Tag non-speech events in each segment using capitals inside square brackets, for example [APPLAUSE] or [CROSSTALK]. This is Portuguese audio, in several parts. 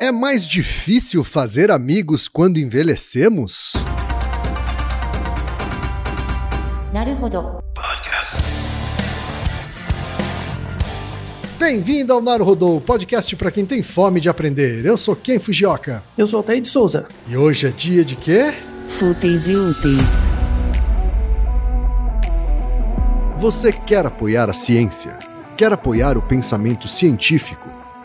É mais difícil fazer amigos quando envelhecemos? Bem-vindo ao Naruhodô, podcast para quem tem fome de aprender. Eu sou Ken Fujioka. Eu sou o Altair de Souza. E hoje é dia de quê? Fúteis e úteis. Você quer apoiar a ciência? Quer apoiar o pensamento científico?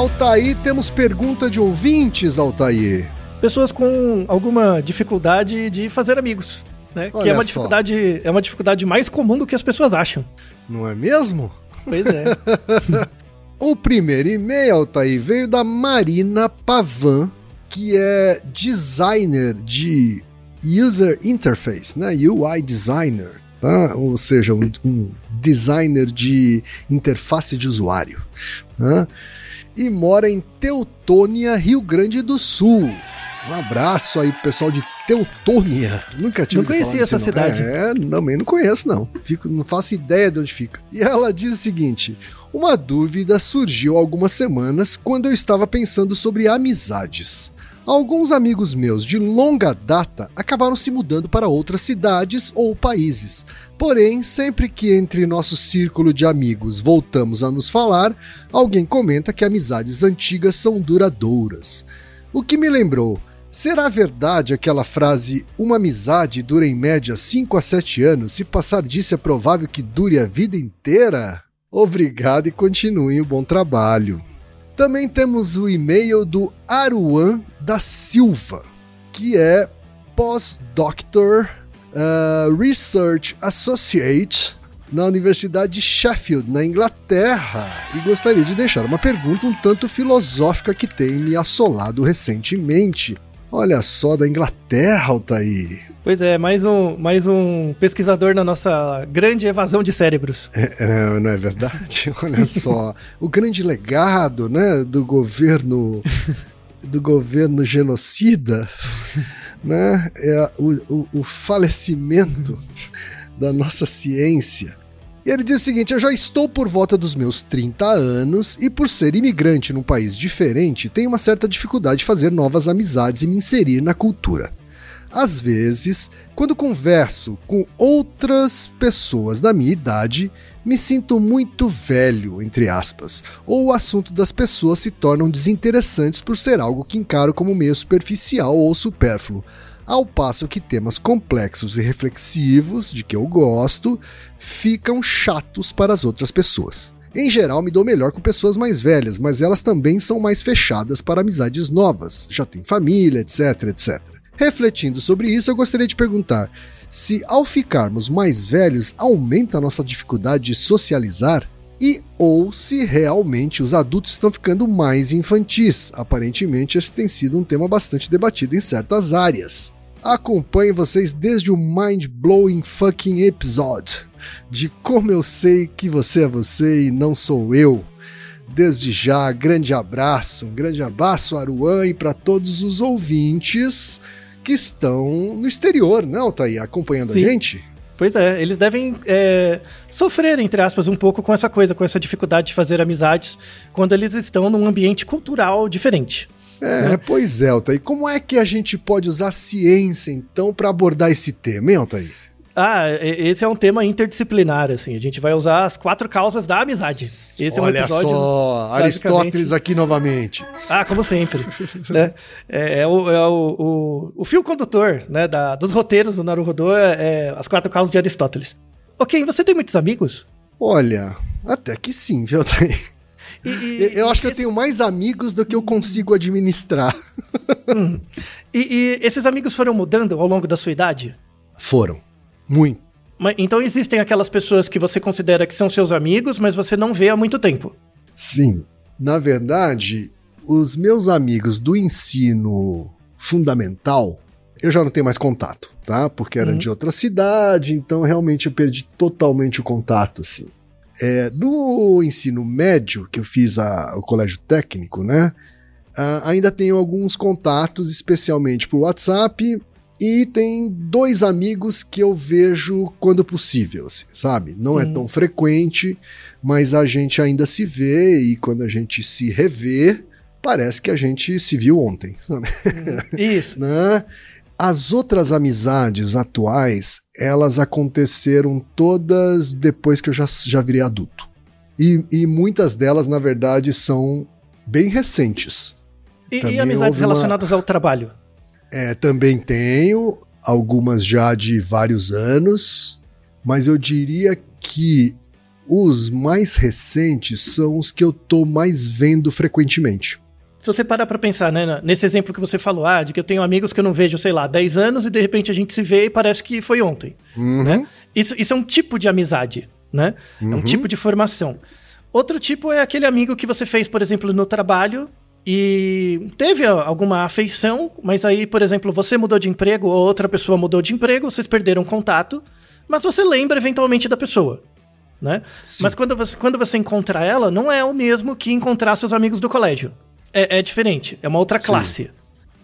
Altair, temos pergunta de ouvintes, Altair. Pessoas com alguma dificuldade de fazer amigos. Né? Olha que é uma só. dificuldade é uma dificuldade mais comum do que as pessoas acham. Não é mesmo? Pois é. [LAUGHS] O primeiro e-mail, Altair, veio da Marina Pavan, que é designer de User Interface, né? UI designer, tá? Ou seja, um, um designer de interface de usuário. né? E mora em Teutônia, Rio Grande do Sul. Um abraço aí pro pessoal de Teutônia. Nunca tive Não conhecia essa cidade. É, também não conheço, não. Fico, não faço ideia de onde fica. E ela diz o seguinte: uma dúvida surgiu há algumas semanas quando eu estava pensando sobre amizades. Alguns amigos meus de longa data acabaram se mudando para outras cidades ou países. Porém, sempre que entre nosso círculo de amigos voltamos a nos falar, alguém comenta que amizades antigas são duradouras. O que me lembrou, será verdade aquela frase uma amizade dura em média 5 a 7 anos, se passar disso é provável que dure a vida inteira? Obrigado e continuem o bom trabalho. Também temos o e-mail do Aruan da Silva, que é Postdoctor uh, Research Associate na Universidade de Sheffield, na Inglaterra, e gostaria de deixar uma pergunta um tanto filosófica que tem me assolado recentemente. Olha só, da Inglaterra, Altair. Pois é, mais um, mais um pesquisador na nossa grande evasão de cérebros. É, é, não é verdade? [LAUGHS] Olha só, o grande legado, né, do governo do governo genocida, [LAUGHS] né, é o, o, o falecimento da nossa ciência. E ele diz o seguinte: Eu já estou por volta dos meus 30 anos e, por ser imigrante num país diferente, tenho uma certa dificuldade de fazer novas amizades e me inserir na cultura. Às vezes, quando converso com outras pessoas da minha idade, me sinto muito velho, entre aspas, ou o assunto das pessoas se tornam desinteressantes por ser algo que encaro como meio superficial ou supérfluo. Ao passo que temas complexos e reflexivos, de que eu gosto, ficam chatos para as outras pessoas. Em geral, me dou melhor com pessoas mais velhas, mas elas também são mais fechadas para amizades novas, já têm família, etc, etc. Refletindo sobre isso, eu gostaria de perguntar se, ao ficarmos mais velhos, aumenta a nossa dificuldade de socializar? E ou se realmente os adultos estão ficando mais infantis. Aparentemente, esse tem sido um tema bastante debatido em certas áreas. Acompanhe vocês desde o Mind Blowing Fucking Episode de como eu sei que você é você e não sou eu. Desde já, grande abraço, um grande abraço, Aruan, e para todos os ouvintes que estão no exterior, não, tá aí acompanhando Sim. a gente? Pois é, eles devem é, sofrer, entre aspas, um pouco com essa coisa, com essa dificuldade de fazer amizades quando eles estão num ambiente cultural diferente. É, né? pois é, Altair. Como é que a gente pode usar a ciência, então, para abordar esse tema, hein, Altair? Ah, esse é um tema interdisciplinar, assim. A gente vai usar as quatro causas da amizade. Esse Olha é um episódio, só, Aristóteles aqui novamente. Ah, como sempre. [LAUGHS] né? É, é, o, é o, o, o, fio condutor né, da, dos roteiros do Naruhodô é, é as quatro causas de Aristóteles. Ok, você tem muitos amigos? Olha, até que sim, viu? [LAUGHS] E, e, eu acho que esse... eu tenho mais amigos do que eu consigo administrar. Hum. E, e esses amigos foram mudando ao longo da sua idade? Foram. Muito. Mas, então existem aquelas pessoas que você considera que são seus amigos, mas você não vê há muito tempo. Sim. Na verdade, os meus amigos do ensino fundamental, eu já não tenho mais contato, tá? Porque eram uhum. de outra cidade, então realmente eu perdi totalmente o contato, assim. É, no ensino médio, que eu fiz a, o colégio técnico, né? Uh, ainda tenho alguns contatos, especialmente por WhatsApp e tem dois amigos que eu vejo quando possível, assim, sabe? Não hum. é tão frequente, mas a gente ainda se vê e quando a gente se revê, parece que a gente se viu ontem. Sabe? [LAUGHS] Isso. né? As outras amizades atuais, elas aconteceram todas depois que eu já, já virei adulto. E, e muitas delas, na verdade, são bem recentes. E, e amizades relacionadas uma... ao trabalho? É, também tenho algumas já de vários anos, mas eu diria que os mais recentes são os que eu tô mais vendo frequentemente. Se você parar pra pensar, né, nesse exemplo que você falou, ah, de que eu tenho amigos que eu não vejo, sei lá, 10 anos e de repente a gente se vê e parece que foi ontem, uhum. né? Isso, isso é um tipo de amizade, né? Uhum. É um uhum. tipo de formação. Outro tipo é aquele amigo que você fez, por exemplo, no trabalho e teve alguma afeição, mas aí, por exemplo, você mudou de emprego ou outra pessoa mudou de emprego, vocês perderam contato, mas você lembra eventualmente da pessoa. Né? Mas quando você, quando você encontra ela, não é o mesmo que encontrar seus amigos do colégio. É, é diferente, é uma outra classe. Sim.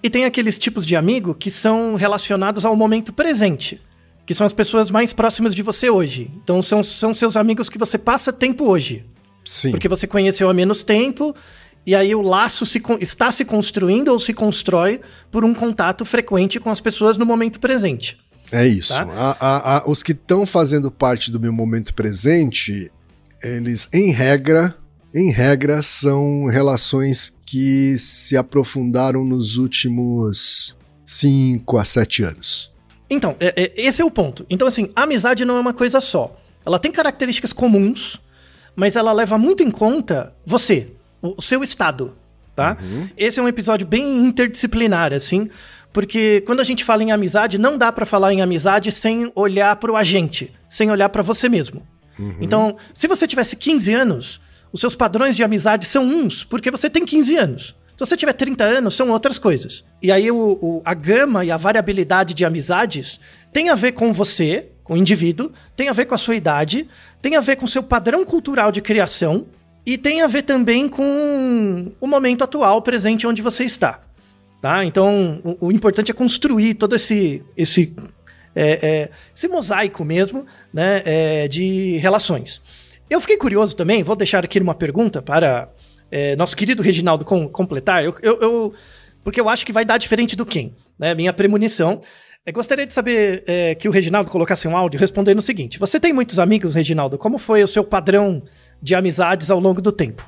E tem aqueles tipos de amigo que são relacionados ao momento presente, que são as pessoas mais próximas de você hoje. Então são, são seus amigos que você passa tempo hoje. Sim. Porque você conheceu há menos tempo e aí o laço se, está se construindo ou se constrói por um contato frequente com as pessoas no momento presente. É isso. Tá? A, a, a, os que estão fazendo parte do meu momento presente, eles, em regra, em regra, são relações que se aprofundaram nos últimos 5 a 7 anos. Então, é, é, esse é o ponto. Então, assim, a amizade não é uma coisa só. Ela tem características comuns, mas ela leva muito em conta você, o seu estado, tá? Uhum. Esse é um episódio bem interdisciplinar, assim, porque quando a gente fala em amizade, não dá para falar em amizade sem olhar para o agente, sem olhar para você mesmo. Uhum. Então, se você tivesse 15 anos, os seus padrões de amizade são uns, porque você tem 15 anos. Se você tiver 30 anos, são outras coisas. E aí o, o, a gama e a variabilidade de amizades tem a ver com você, com o indivíduo, tem a ver com a sua idade, tem a ver com o seu padrão cultural de criação, e tem a ver também com o momento atual, presente onde você está. Tá? Então, o, o importante é construir todo esse, esse, é, é, esse mosaico mesmo né, é, de relações. Eu fiquei curioso também, vou deixar aqui uma pergunta para é, nosso querido Reginaldo com, completar, eu, eu, eu, porque eu acho que vai dar diferente do quem. Né? Minha premonição. Eu gostaria de saber é, que o Reginaldo colocasse um áudio respondendo o seguinte: Você tem muitos amigos, Reginaldo? Como foi o seu padrão de amizades ao longo do tempo.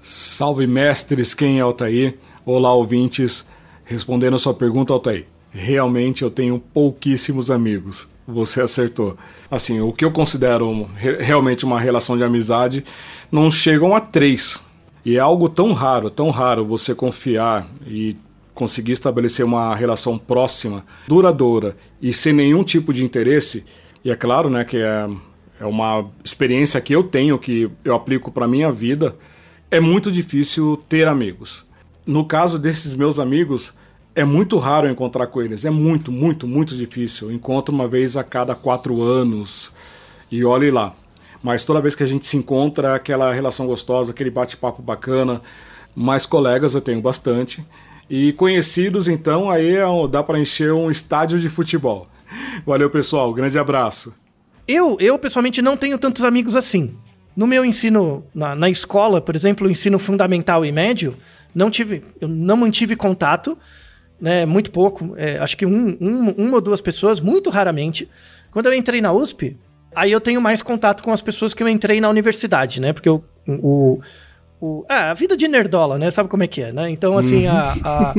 Salve mestres, quem é Altair? Olá ouvintes, respondendo a sua pergunta, Altair. realmente eu tenho pouquíssimos amigos. Você acertou. Assim, o que eu considero re realmente uma relação de amizade não chegam a três. E é algo tão raro, tão raro você confiar e conseguir estabelecer uma relação próxima, duradoura e sem nenhum tipo de interesse. E é claro, né, que é, é uma experiência que eu tenho, que eu aplico para minha vida. É muito difícil ter amigos. No caso desses meus amigos, é muito raro encontrar com eles. É muito, muito, muito difícil. Encontro uma vez a cada quatro anos e olhe lá. Mas toda vez que a gente se encontra, aquela relação gostosa, aquele bate-papo bacana. Mais colegas eu tenho bastante. E conhecidos, então, aí é dá para encher um estádio de futebol. Valeu, pessoal. Grande abraço. Eu, eu pessoalmente não tenho tantos amigos assim. No meu ensino na, na escola, por exemplo, o ensino fundamental e médio, não tive, eu não mantive contato né, muito pouco, é, acho que um, um, uma ou duas pessoas, muito raramente. Quando eu entrei na USP, aí eu tenho mais contato com as pessoas que eu entrei na universidade, né? Porque eu, o, o, ah, a vida de nerdola, né? Sabe como é que é, né? Então, assim, a, a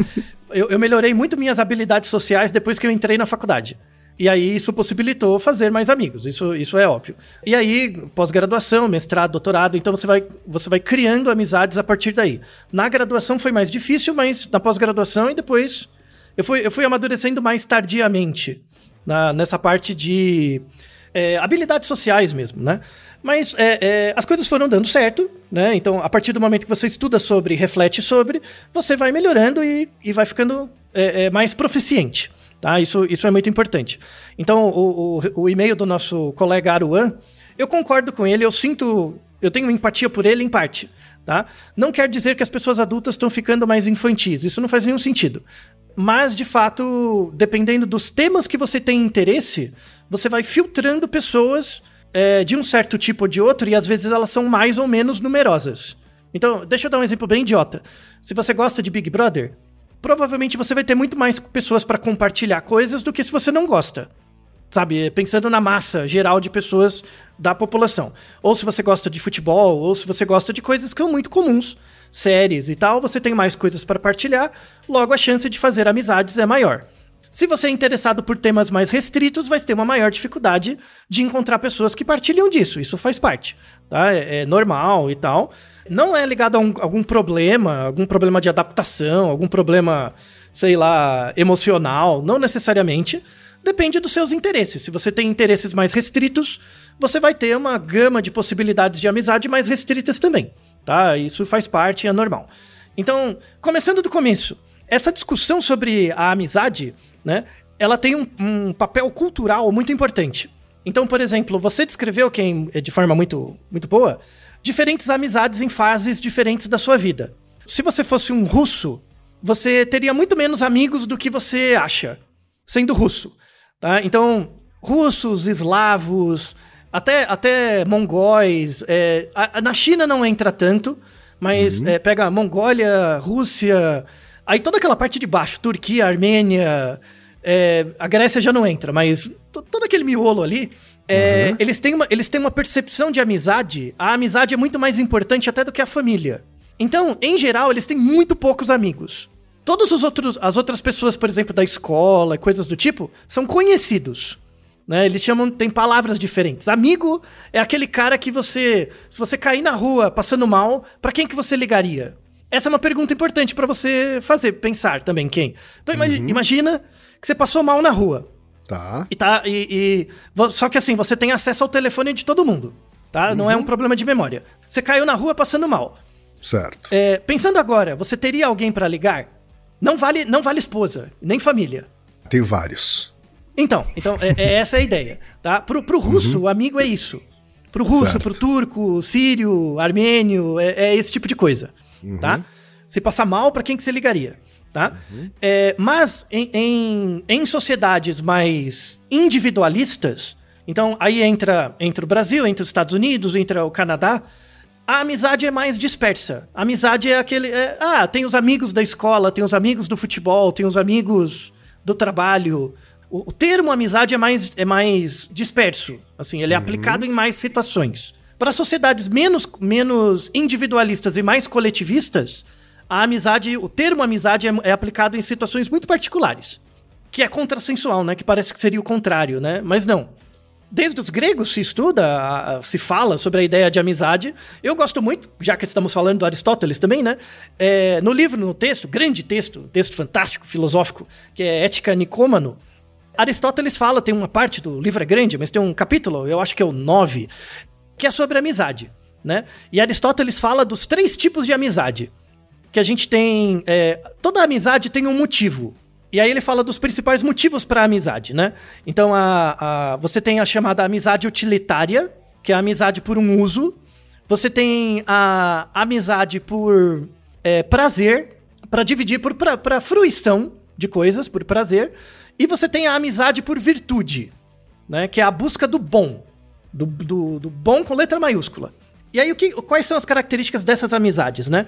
eu, eu melhorei muito minhas habilidades sociais depois que eu entrei na faculdade. E aí isso possibilitou fazer mais amigos, isso, isso é óbvio. E aí, pós-graduação, mestrado, doutorado, então você vai, você vai criando amizades a partir daí. Na graduação foi mais difícil, mas na pós-graduação e depois eu fui, eu fui amadurecendo mais tardiamente na, nessa parte de é, habilidades sociais mesmo, né? Mas é, é, as coisas foram dando certo, né? Então, a partir do momento que você estuda sobre, reflete sobre, você vai melhorando e, e vai ficando é, é, mais proficiente. Tá? Isso, isso é muito importante. Então, o, o, o e-mail do nosso colega Aruan, eu concordo com ele, eu sinto, eu tenho empatia por ele em parte. Tá? Não quer dizer que as pessoas adultas estão ficando mais infantis, isso não faz nenhum sentido. Mas, de fato, dependendo dos temas que você tem interesse, você vai filtrando pessoas é, de um certo tipo ou de outro, e às vezes elas são mais ou menos numerosas. Então, deixa eu dar um exemplo bem idiota. Se você gosta de Big Brother, provavelmente você vai ter muito mais pessoas para compartilhar coisas do que se você não gosta. Sabe, pensando na massa geral de pessoas da população. Ou se você gosta de futebol, ou se você gosta de coisas que são muito comuns, séries e tal, você tem mais coisas para partilhar, logo a chance de fazer amizades é maior. Se você é interessado por temas mais restritos, vai ter uma maior dificuldade de encontrar pessoas que partilham disso. Isso faz parte, tá? É, é normal e tal não é ligado a um, algum problema, algum problema de adaptação, algum problema, sei lá, emocional, não necessariamente. Depende dos seus interesses. Se você tem interesses mais restritos, você vai ter uma gama de possibilidades de amizade mais restritas também, tá? Isso faz parte, é normal. Então, começando do começo, essa discussão sobre a amizade, né? Ela tem um, um papel cultural muito importante. Então, por exemplo, você descreveu quem de forma muito, muito boa diferentes amizades em fases diferentes da sua vida. Se você fosse um russo, você teria muito menos amigos do que você acha, sendo russo. Tá? Então, russos, eslavos, até, até mongóis. É, a, na China não entra tanto, mas uhum. é, pega Mongólia, Rússia, aí toda aquela parte de baixo, Turquia, Armênia. É, a Grécia já não entra, mas todo aquele miolo ali é, uhum. eles, têm uma, eles têm uma percepção de amizade. A amizade é muito mais importante até do que a família. Então, em geral, eles têm muito poucos amigos. Todas os outros, as outras pessoas, por exemplo, da escola, coisas do tipo, são conhecidos. Né? Eles chamam, tem palavras diferentes. Amigo é aquele cara que você, se você cair na rua passando mal, para quem que você ligaria? Essa é uma pergunta importante para você fazer, pensar também quem. Então uhum. imagina que você passou mal na rua. Tá. E tá. E, e, só que assim, você tem acesso ao telefone de todo mundo. Tá? Uhum. Não é um uhum. problema de memória. Você caiu na rua passando mal. Certo. É, pensando agora, você teria alguém para ligar? Não vale, não vale esposa, nem família. Tem vários. Então, então é, é essa a ideia. Tá? Pro, pro russo, uhum. o amigo é isso. Pro russo, certo. pro turco, sírio, armênio, é, é esse tipo de coisa. Uhum. Tá? Se passar mal, para quem que você ligaria? Tá? Uhum. É, mas em, em, em, sociedades mais individualistas, então aí entra, entra o Brasil, entra os Estados Unidos, entra o Canadá, a amizade é mais dispersa. A amizade é aquele. É, ah, tem os amigos da escola, tem os amigos do futebol, tem os amigos do trabalho. O, o termo amizade é mais, é mais disperso. Assim, ele é uhum. aplicado em mais situações. Para sociedades menos, menos individualistas e mais coletivistas, a amizade, o termo amizade é, é aplicado em situações muito particulares. que é contrassensual, né? Que parece que seria o contrário, né? Mas não. Desde os gregos se estuda, se fala sobre a ideia de amizade. Eu gosto muito, já que estamos falando do Aristóteles também, né? É, no livro, no texto, grande texto, texto fantástico, filosófico, que é Ética Nicômano, Aristóteles fala, tem uma parte do livro é grande, mas tem um capítulo, eu acho que é o 9, que é sobre amizade, né? E Aristóteles fala dos três tipos de amizade. Que a gente tem. É, toda amizade tem um motivo. E aí ele fala dos principais motivos para a amizade, né? Então a, a, você tem a chamada amizade utilitária, que é a amizade por um uso. Você tem a amizade por é, prazer, para dividir por para fruição de coisas, por prazer. E você tem a amizade por virtude, né? Que é a busca do bom. Do, do, do bom com letra maiúscula. E aí, o que, quais são as características dessas amizades, né?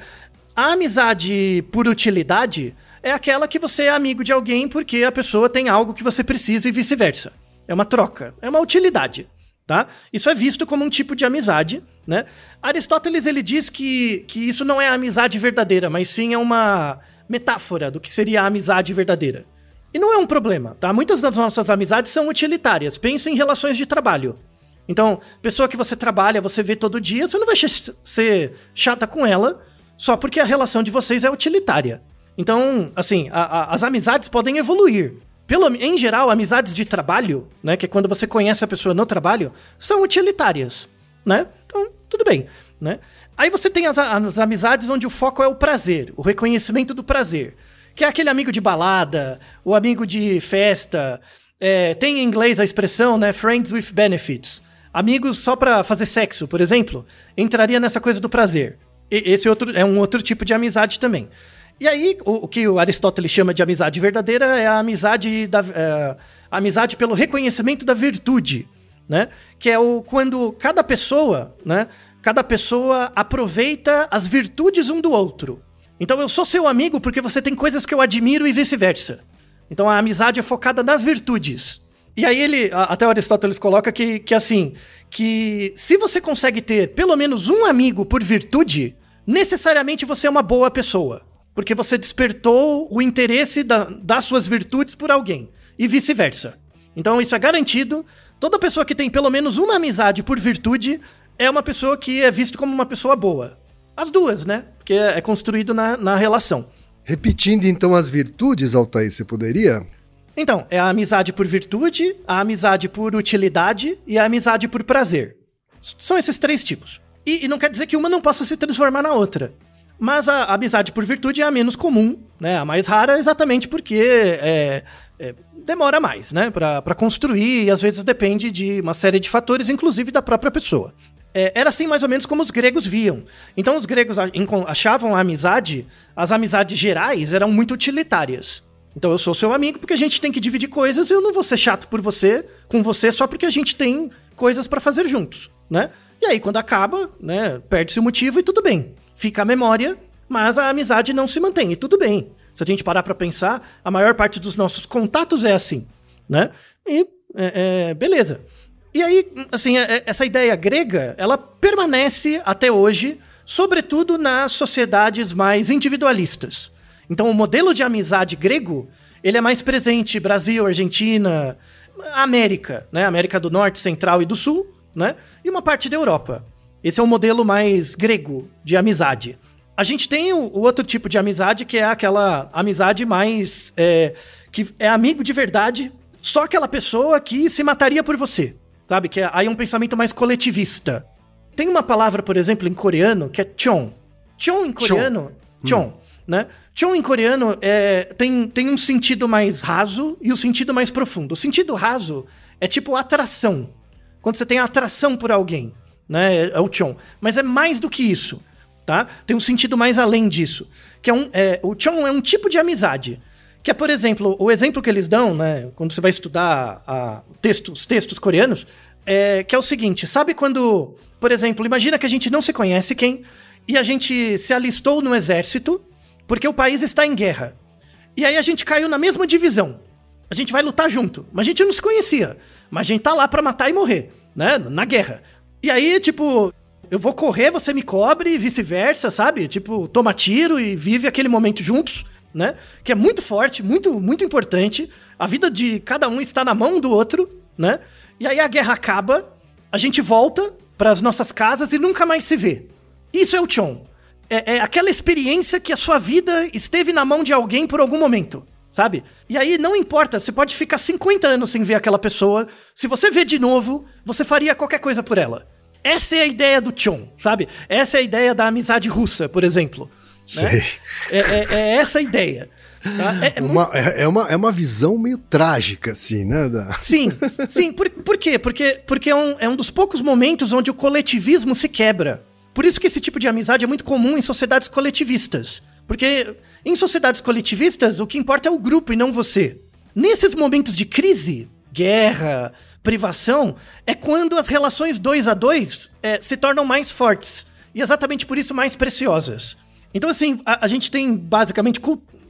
A amizade por utilidade é aquela que você é amigo de alguém porque a pessoa tem algo que você precisa e vice-versa. É uma troca, é uma utilidade, tá? Isso é visto como um tipo de amizade, né? Aristóteles ele diz que, que isso não é a amizade verdadeira, mas sim é uma metáfora do que seria a amizade verdadeira. E não é um problema, tá? Muitas das nossas amizades são utilitárias. Pense em relações de trabalho. Então, pessoa que você trabalha, você vê todo dia, você não vai ser chata com ela só porque a relação de vocês é utilitária. Então, assim, a, a, as amizades podem evoluir. Pelo, em geral, amizades de trabalho, né, que é quando você conhece a pessoa no trabalho, são utilitárias, né? Então, tudo bem, né? Aí você tem as, as amizades onde o foco é o prazer, o reconhecimento do prazer que é aquele amigo de balada, o amigo de festa. É, tem em inglês a expressão, né? Friends with benefits. Amigos só para fazer sexo, por exemplo, entraria nessa coisa do prazer. Esse outro é um outro tipo de amizade também. E aí, o, o que o Aristóteles chama de amizade verdadeira é a amizade da é, a amizade pelo reconhecimento da virtude, né? Que é o quando cada pessoa, né? Cada pessoa aproveita as virtudes um do outro. Então eu sou seu amigo porque você tem coisas que eu admiro e vice-versa. Então a amizade é focada nas virtudes. E aí ele, até o Aristóteles coloca que, que assim, que se você consegue ter pelo menos um amigo por virtude, necessariamente você é uma boa pessoa. Porque você despertou o interesse da, das suas virtudes por alguém. E vice-versa. Então isso é garantido. Toda pessoa que tem pelo menos uma amizade por virtude é uma pessoa que é vista como uma pessoa boa. As duas, né? Porque é construído na, na relação. Repetindo então as virtudes, Altair, você poderia? Então, é a amizade por virtude, a amizade por utilidade e a amizade por prazer. São esses três tipos. E, e não quer dizer que uma não possa se transformar na outra. Mas a, a amizade por virtude é a menos comum, né? A mais rara, exatamente porque é, é, demora mais, né? Para construir e às vezes depende de uma série de fatores, inclusive da própria pessoa é, era assim mais ou menos como os gregos viam. Então os gregos achavam a amizade, as amizades gerais eram muito utilitárias. Então eu sou seu amigo porque a gente tem que dividir coisas e eu não vou ser chato por você, com você só porque a gente tem coisas para fazer juntos, né? E aí quando acaba, né, perde-se o motivo e tudo bem. Fica a memória, mas a amizade não se mantém e tudo bem. Se a gente parar para pensar, a maior parte dos nossos contatos é assim, né? E é, é, beleza. E aí, assim, é, é, essa ideia grega, ela permanece até hoje, sobretudo nas sociedades mais individualistas. Então, o modelo de amizade grego, ele é mais presente Brasil, Argentina, América, né? América do Norte, Central e do Sul, né? E uma parte da Europa. Esse é o modelo mais grego de amizade. A gente tem o, o outro tipo de amizade, que é aquela amizade mais. É, que é amigo de verdade, só aquela pessoa que se mataria por você. Sabe? Que é, aí é um pensamento mais coletivista. Tem uma palavra, por exemplo, em coreano, que é chon. Chon em coreano, chon, hum. Né? Chon em coreano é, tem, tem um sentido mais raso e o um sentido mais profundo. O sentido raso é tipo atração. Quando você tem atração por alguém, né? É, é o chon. Mas é mais do que isso, tá? Tem um sentido mais além disso. Que é um, é, o chon é um tipo de amizade. Que é, por exemplo, o exemplo que eles dão, né, quando você vai estudar a, textos, textos coreanos, é, que é o seguinte: sabe quando, por exemplo, imagina que a gente não se conhece quem, e a gente se alistou no exército porque o país está em guerra. E aí a gente caiu na mesma divisão. A gente vai lutar junto, mas a gente não se conhecia. Mas a gente tá lá para matar e morrer, né? Na guerra. E aí, tipo, eu vou correr, você me cobre e vice-versa, sabe? Tipo, toma tiro e vive aquele momento juntos né? Que é muito forte, muito, muito importante. A vida de cada um está na mão do outro, né? E aí a guerra acaba, a gente volta para as nossas casas e nunca mais se vê. Isso é o Chon. É, é aquela experiência que a sua vida esteve na mão de alguém por algum momento sabe? E aí não importa, você pode ficar 50 anos sem ver aquela pessoa, se você vê de novo, você faria qualquer coisa por ela. Essa é a ideia do Chon, sabe? Essa é a ideia da amizade russa, por exemplo. Sei. Né? É, é, é, essa a ideia. Tá? É, é uma, muito- é, é uma, é uma visão meio trágica, assim, né? da- Sim, sim. Por, por quê? Porque, porque é, um, é um dos poucos momentos onde o coletivismo se quebra. Por isso que esse tipo de amizade é muito comum em sociedades coletivistas. Porque em sociedades coletivistas, o que importa é o grupo e não você. Nesses momentos de crise, guerra, privação, é quando as relações dois a dois é, se tornam mais fortes. E exatamente por isso mais preciosas. Então, assim, a, a gente tem basicamente,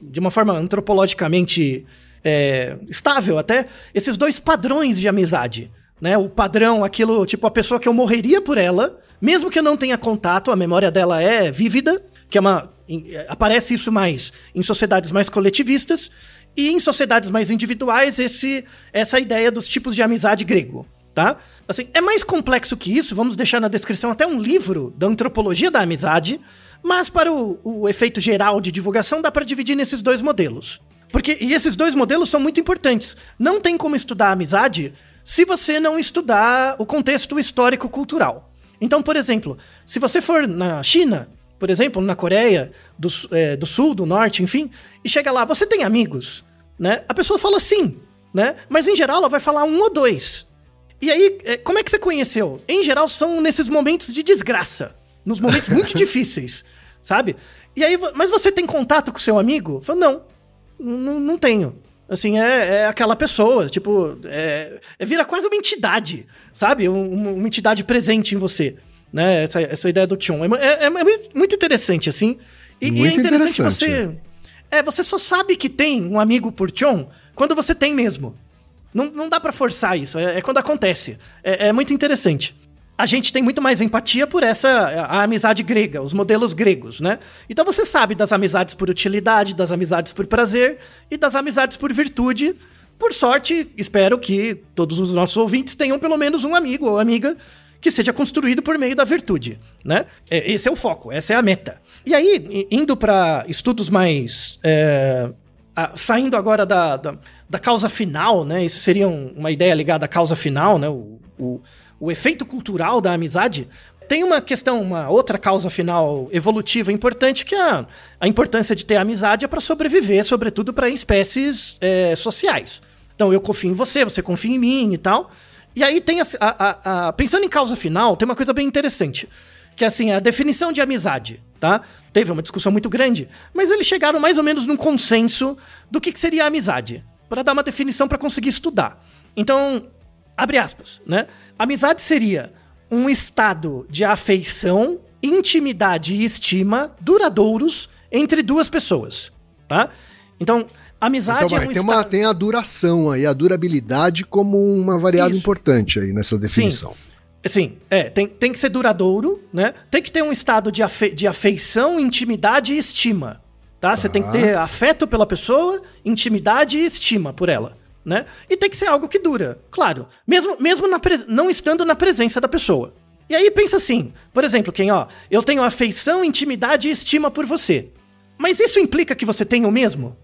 de uma forma antropologicamente é, estável até, esses dois padrões de amizade. Né? O padrão, aquilo, tipo, a pessoa que eu morreria por ela, mesmo que eu não tenha contato, a memória dela é vívida, que é uma. é, aparece isso mais em sociedades mais coletivistas, e em sociedades mais individuais, esse, essa ideia dos tipos de amizade grego. Tá? Assim, é mais complexo que isso, vamos deixar na descrição até um livro da antropologia da amizade, mas para o, o efeito geral de divulgação dá para dividir nesses dois modelos. Porque e esses dois modelos são muito importantes. Não tem como estudar a amizade se você não estudar o contexto histórico-cultural. Então, por exemplo, se você for na China, por exemplo, na Coreia do, eh, do Sul, do Norte, enfim, e chega lá, você tem amigos? Né? A pessoa fala sim, né? Mas em geral ela vai falar um ou dois. E aí, eh, como é que você conheceu? Em geral, são nesses momentos de desgraça. Nos momentos muito [LAUGHS] difíceis, sabe? E aí, mas você tem contato com seu amigo? Fala, não, não tenho. Assim, é, é aquela pessoa, tipo, é, é- vira quase uma entidade, sabe? Um- uma, entidade presente em você, né? Essa, essa ideia do Tchon. É, é- é muito- muito interessante, assim. E, e é Muito interessante interessante. você... É, você só sabe que tem um amigo por Tchon quando você tem mesmo. Não, não dá pra forçar isso, é, é quando acontece. É, é muito interessante. A gente tem muito mais empatia por essa a, a amizade grega, os modelos gregos, né? Então você sabe das amizades por utilidade, das amizades por prazer e das amizades por virtude. Por sorte, espero que todos os nossos ouvintes tenham pelo menos um amigo ou amiga que seja construído por meio da virtude, né? É, Esse é o foco, essa é a meta. E aí, indo pra estudos mais é, ah, saindo agora da, da, da causa final, né? Isso seria um- uma ideia ligada à causa final, né? O, o, o efeito cultural da amizade. Tem uma questão, uma outra causa final evolutiva importante, que é a, importância de ter amizade é para sobreviver, sobretudo para espécies é, sociais. Então, eu confio em você, você confia em mim e tal. E aí tem a, a- a- pensando em causa final, tem uma coisa bem interessante, que é assim, a definição de amizade, tá? Teve uma discussão muito grande, mas eles chegaram mais ou menos num consenso do que, que seria a amizade, para dar uma definição para conseguir estudar. Então, abre aspas, né? Amizade seria um estado de afeição, intimidade e estima duradouros entre duas pessoas, tá? Então, amizade Então, é um tem, uma, estado... tem a duração aí, a durabilidade como uma variável Isso. importante aí nessa definição. Sim, é, tem, tem que ser duradouro, né? Tem que ter um estado de, afe- de afeição, intimidade e estima, tá? Você tem que ter afeto pela pessoa, intimidade e estima por ela, né? E tem que ser algo que dura, claro, mesmo, mesmo não estando na presença da pessoa. E aí pensa assim, por exemplo, quem, ó, eu tenho afeição, intimidade e estima por você. Mas isso implica que você tem o mesmo?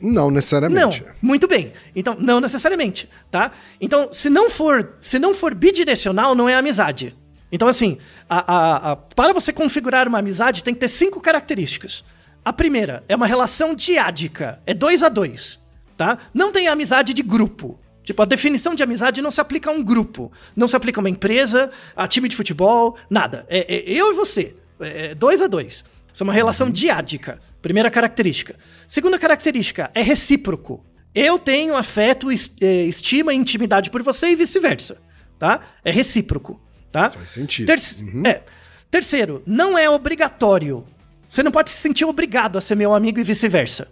Não Não, necessariamente. muito bem. Então, não necessariamente, tá? Então, se não for, se não for bidirecional, não é amizade. Então, assim, a- a- a- para você configurar uma amizade, tem que ter cinco características. A primeira é uma relação diádica, é dois a dois, tá? Não tem amizade de grupo. Tipo, a definição de amizade não se aplica a um grupo, não se aplica a uma empresa, a time de futebol, nada. É, é eu e você, é dois a dois. Isso é uma relação diádica. Primeira característica. Segunda característica é recíproco. Eu tenho afeto, eh, estima e intimidade por você e vice-versa. Tá? É recíproco. Tá? Faz sentido. Terce- é. Terceiro, não é obrigatório. Você não pode se sentir obrigado a ser meu amigo e vice-versa.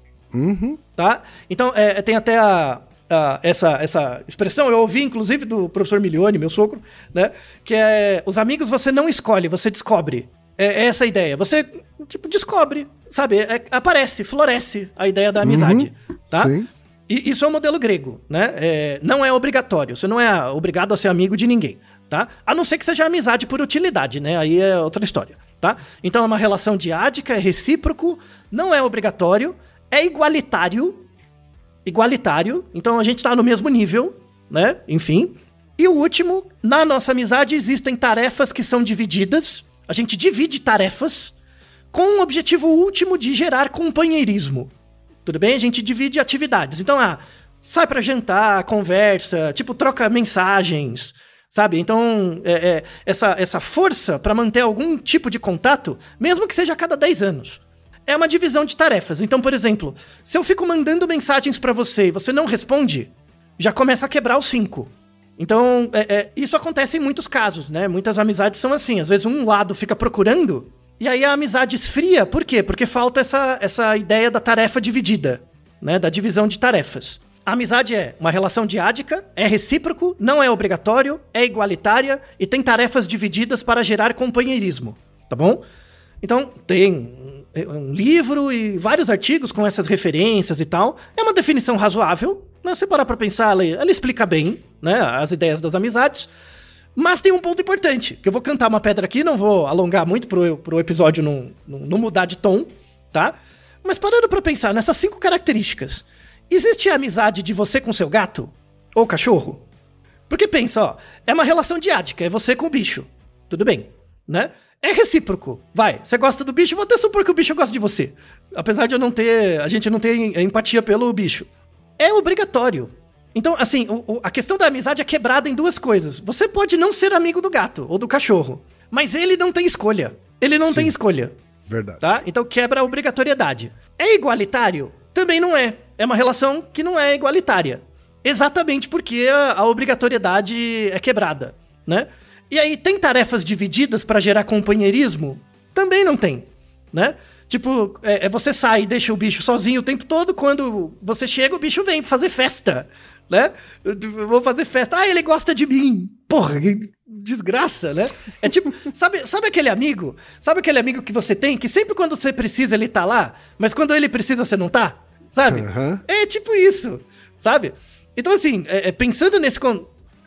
Tá? Então, é, tem até a, a- essa, essa expressão, eu ouvi inclusive do professor Milione, meu sogro, né? Que é: os amigos você não escolhe, você descobre. É, é essa a ideia. Você, tipo, descobre. sabe, é- aparece, floresce a ideia da amizade, tá? Sim. E isso é o modelo grego, né? É, não é obrigatório, você não é obrigado a ser amigo de ninguém, tá? A não ser que seja amizade por utilidade, né? Aí é outra história, tá? Então é uma relação diádica, é recíproco, não é obrigatório, é igualitário, igualitário, então a gente tá no mesmo nível, né? Enfim. E o último, na nossa amizade existem tarefas que são divididas, a gente divide tarefas com o objetivo último de gerar companheirismo. Tudo bem? A gente divide atividades. Então, ah, sai pra jantar, conversa, tipo, troca mensagens, sabe? Então, é, é, essa, essa força pra manter algum tipo de contato, mesmo que seja a cada 10 anos, é uma divisão de tarefas. Então, por exemplo, se eu fico mandando mensagens pra você e você não responde, já começa a quebrar os 5. Então, é, é, isso acontece em muitos casos, né? Muitas amizades são assim. Às vezes um lado fica procurando e aí a amizade esfria. Por quê? Porque falta essa, essa ideia da tarefa dividida, né? Da divisão de tarefas. A amizade é uma relação diádica, é recíproco, não é obrigatório, é igualitária e tem tarefas divididas para gerar companheirismo, tá bom? Então, tem um- um livro e vários artigos com essas referências e tal. É uma definição razoável, né? Se parar pra pensar, ela, ela explica bem, né? As ideias das amizades. Mas tem um ponto importante, que eu vou cantar uma pedra aqui, não vou alongar muito pro, pro episódio não, não mudar de tom, tá? Mas parando pra pensar nessas cinco características, existe a amizade de você com seu gato? Ou cachorro? Porque pensa, ó, é uma relação diádica, é você com o bicho. Tudo bem, né? É recíproco. Vai, você gosta do bicho, vou até supor que o bicho gosta de você. Apesar de eu não ter, a gente não ter empatia pelo bicho. É obrigatório. Então, assim, o- o- a questão da amizade é quebrada em duas coisas. Você pode não ser amigo do gato ou do cachorro, mas ele não tem escolha. Ele não tem escolha, Verdade. tá? Então quebra a obrigatoriedade. É igualitário? Também não é. É uma relação que não é igualitária. Exatamente porque a, a obrigatoriedade é quebrada, né? E aí, tem tarefas divididas pra gerar companheirismo? Também não tem, né? Tipo, é, é você sai e deixa o bicho sozinho o tempo todo, quando você chega, o bicho vem fazer festa, né? Eu vou fazer festa. Ah, ele gosta de mim. Porra, que desgraça, né? É tipo, sabe, sabe aquele amigo? Sabe aquele amigo que você tem que sempre quando você precisa ele tá lá, mas quando ele precisa você não tá? Sabe? Aham. É tipo isso, sabe? Então, assim, é- é, pensando nesse.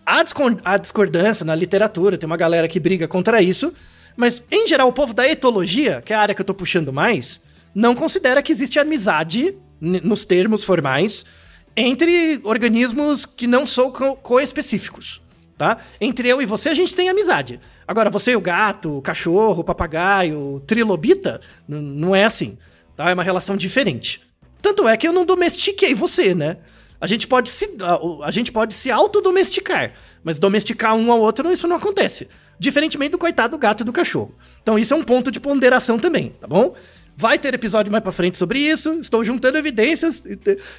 Há, há discordância na literatura, tem uma galera que briga contra isso, mas, em geral, o povo da etologia, que é a área que eu tô puxando mais, não considera que existe amizade, nos termos formais, entre organismos que não são co- coespecíficos, tá? Entre eu e você, a gente tem amizade. Agora, você e o gato, o cachorro, o papagaio, o trilobita, não é assim, tá? É uma relação diferente. Tanto é que eu não domestiquei você, né? A gente pode se, a, a gente pode se autodomesticar, mas domesticar um ao outro, isso não acontece. Diferentemente do coitado do gato e do cachorro. Então isso é um ponto de ponderação também, tá bom? Vai ter episódio mais pra frente sobre isso. Estou juntando evidências.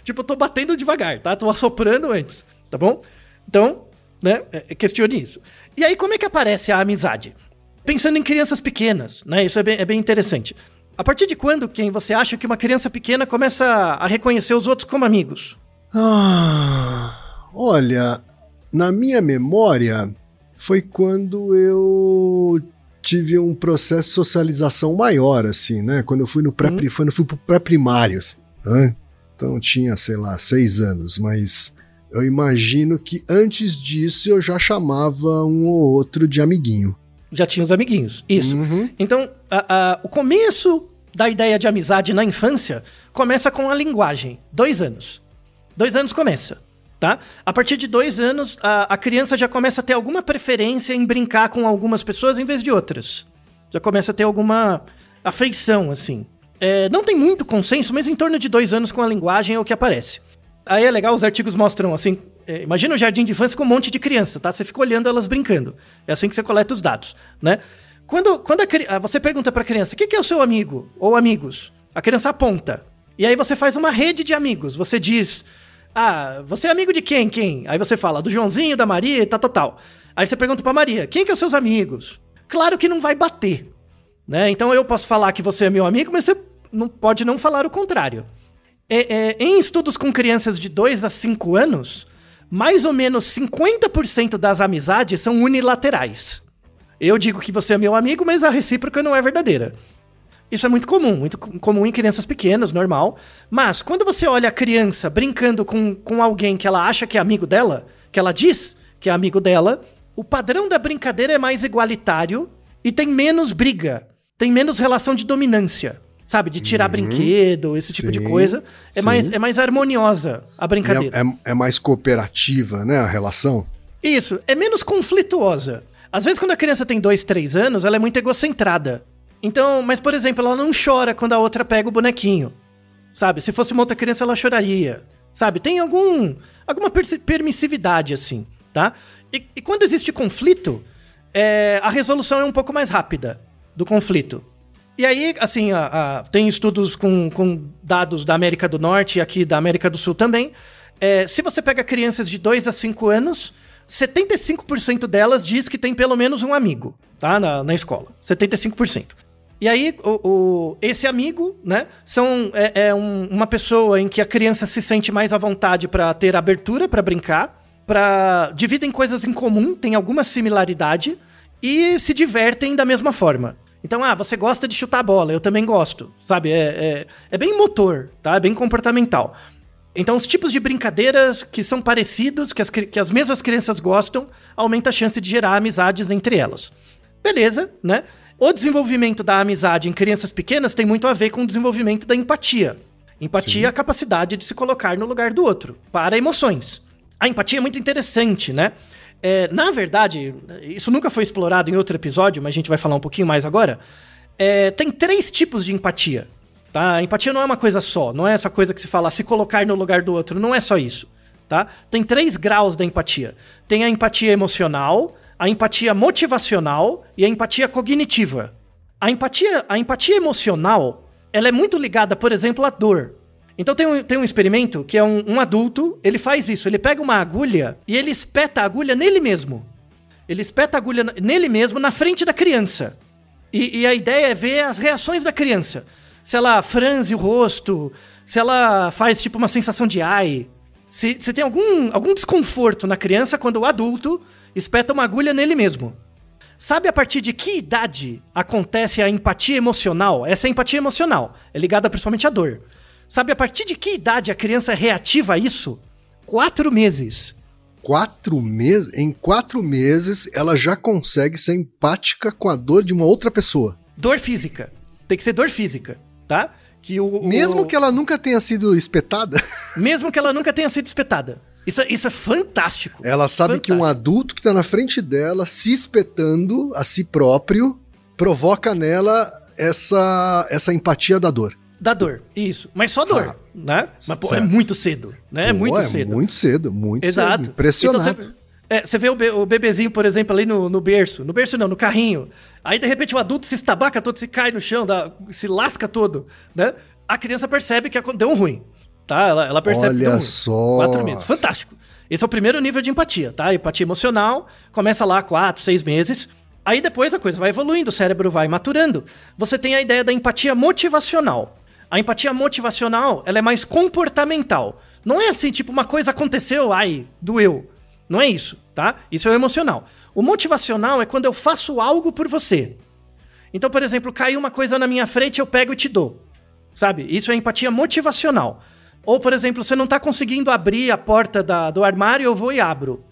Tipo, eu tô batendo devagar, tá? Tô assoprando antes, tá bom? Então, né, é- é, questione isso. E aí, como é que aparece a amizade? Pensando em crianças pequenas, né? Isso é bem, é bem interessante. A partir de quando quem você acha que uma criança pequena começa a reconhecer os outros como amigos? Ah, olha, na minha memória foi quando eu tive um processo de socialização maior, assim, né? Quando eu fui no pré, quando eu fui pro pré-primário, assim, né? Então tinha, sei lá, seis anos, mas eu imagino que antes disso eu já chamava um ou outro de amiguinho. Já tinha os amiguinhos. Isso. Uhum. Então, a- a- o começo da ideia de amizade na infância começa com a linguagem. Dois anos. Dois anos começa, tá? A partir de dois anos, a, a criança já começa a ter alguma preferência em brincar com algumas pessoas em vez de outras. Já começa a ter alguma afeição, assim. É, não tem muito consenso, mas em torno de dois anos com a linguagem é o que aparece. Aí é legal, os artigos mostram assim. é, imagina um jardim de infância com um monte de criança, tá? Você fica olhando elas brincando. É assim que você coleta os dados, né? Quando, quando a ah, você pergunta pra criança, o que, que é o seu amigo? Ou amigos? A criança aponta. E aí você faz uma rede de amigos. Você diz, ah, você é amigo de quem? Quem? Aí você fala, do Joãozinho, da Maria e tal, tal, tal. Aí você pergunta pra Maria, quem que é os seus amigos? Claro que não vai bater, né? Então eu posso falar que você é meu amigo, mas você não pode não falar o contrário. É, é, em estudos com crianças de 2 a 5 anos, mais ou menos 50% das amizades são unilaterais. Eu digo que você é meu amigo, mas a recíproca não é verdadeira. Isso é muito comum, muito co- comum em crianças pequenas, normal. Mas quando você olha a criança brincando com, com alguém que ela acha que é amigo dela, que ela diz que é amigo dela, o padrão da brincadeira é mais igualitário e tem menos briga, tem menos relação de dominância. Sabe, de tirar brinquedo, esse tipo de coisa. É sim. mais, é mais harmoniosa a E brincadeira. É, é- é mais cooperativa, né, a relação? Isso, é menos conflituosa. Às vezes, quando a criança tem dois, três anos, ela é muito egocentrada. Então, mas, por exemplo, ela não chora quando a outra pega o bonequinho. Sabe? Se fosse uma outra criança, ela choraria. Sabe? Tem algum, alguma permissividade, assim, tá? E, e quando existe conflito, é, a resolução é um pouco mais rápida do conflito. E aí, assim, a- a- tem estudos com, com dados da América do Norte e aqui da América do Sul também. É, se você pega crianças de 2 a 5 anos, 75% delas diz que tem pelo menos um amigo, tá? Na, na escola. 75%. E aí, o, o- esse amigo, né, são, é, é um- uma pessoa em que a criança se sente mais à vontade para ter abertura para brincar, para dividem coisas em comum, tem alguma similaridade e se divertem da mesma forma. Então, ah, você gosta de chutar bola, eu também gosto, sabe? É, é, é bem motor, tá? É bem comportamental. Então, os tipos de brincadeiras que são parecidos, que as, que as mesmas crianças gostam, aumenta a chance de gerar amizades entre elas. Beleza, né? O desenvolvimento da amizade em crianças pequenas tem muito a ver com o desenvolvimento da empatia. Empatia é a capacidade de se colocar no lugar do outro, para emoções. A empatia é muito interessante, né? É, na verdade, isso nunca foi explorado em outro episódio, mas a gente vai falar um pouquinho mais agora. É, tem três tipos de empatia. Tá? A empatia não é uma coisa só, não é essa coisa que se fala se colocar no lugar do outro, não é só isso. Tá? Tem três graus da empatia. Tem a empatia emocional, a empatia motivacional e a empatia cognitiva. A empatia, a empatia emocional, ela é muito ligada, por exemplo, à dor. Então tem um, tem um experimento que é um, um adulto, ele faz isso, ele pega uma agulha e ele espeta a agulha nele mesmo. Ele espeta a agulha nele mesmo na frente da criança. E, e a ideia é ver as reações da criança. Se ela franze o rosto, se ela faz tipo uma sensação de ai. Se, se tem algum, algum desconforto na criança quando o adulto espeta uma agulha nele mesmo. Sabe a partir de que idade acontece a empatia emocional? Essa é a empatia emocional. É ligada principalmente à dor. Sabe a partir de que idade a criança é reativa a isso? Quatro meses. Quatro meses, em quatro meses, ela já consegue ser empática com a dor de uma outra pessoa. Dor física. Tem que ser dor física, tá? Que o, o- Mesmo que ela nunca tenha sido espetada, mesmo que ela nunca tenha sido espetada. Isso, é- isso é fantástico. ela sabe que um Fantástico. adulto que tá na frente dela, se espetando a si próprio, provoca nela essa, essa empatia da dor. Da dor, isso. Mas só dor, Ah, né? Mas, pô, é muito cedo, né? É Pô, muito é cedo. Muito cedo, muito Exato. cedo. Impressionado. Então, você, é, você vê o, be- o bebezinho, por exemplo, ali no, no berço. No berço não, no carrinho. Aí, de repente, o adulto se estabaca todo, se cai no chão, dá- se lasca todo, né? A criança percebe que deu um ruim, tá? Ela, ela percebe Olha só. Quatro meses. Fantástico. Esse é o primeiro nível de empatia, tá? Empatia emocional, começa lá quatro, seis meses. Aí depois a coisa vai evoluindo, o cérebro vai maturando. Você tem a ideia da empatia motivacional. A empatia motivacional, ela é mais comportamental. Não é assim, tipo, uma coisa aconteceu, ai, doeu. Não é isso, tá? Isso é o emocional. O motivacional é quando eu faço algo por você. Então, por exemplo, caiu uma coisa na minha frente, eu pego e te dou. Sabe? Isso é empatia motivacional. Ou, por exemplo, você não tá conseguindo abrir a porta da- do armário, eu vou e abro.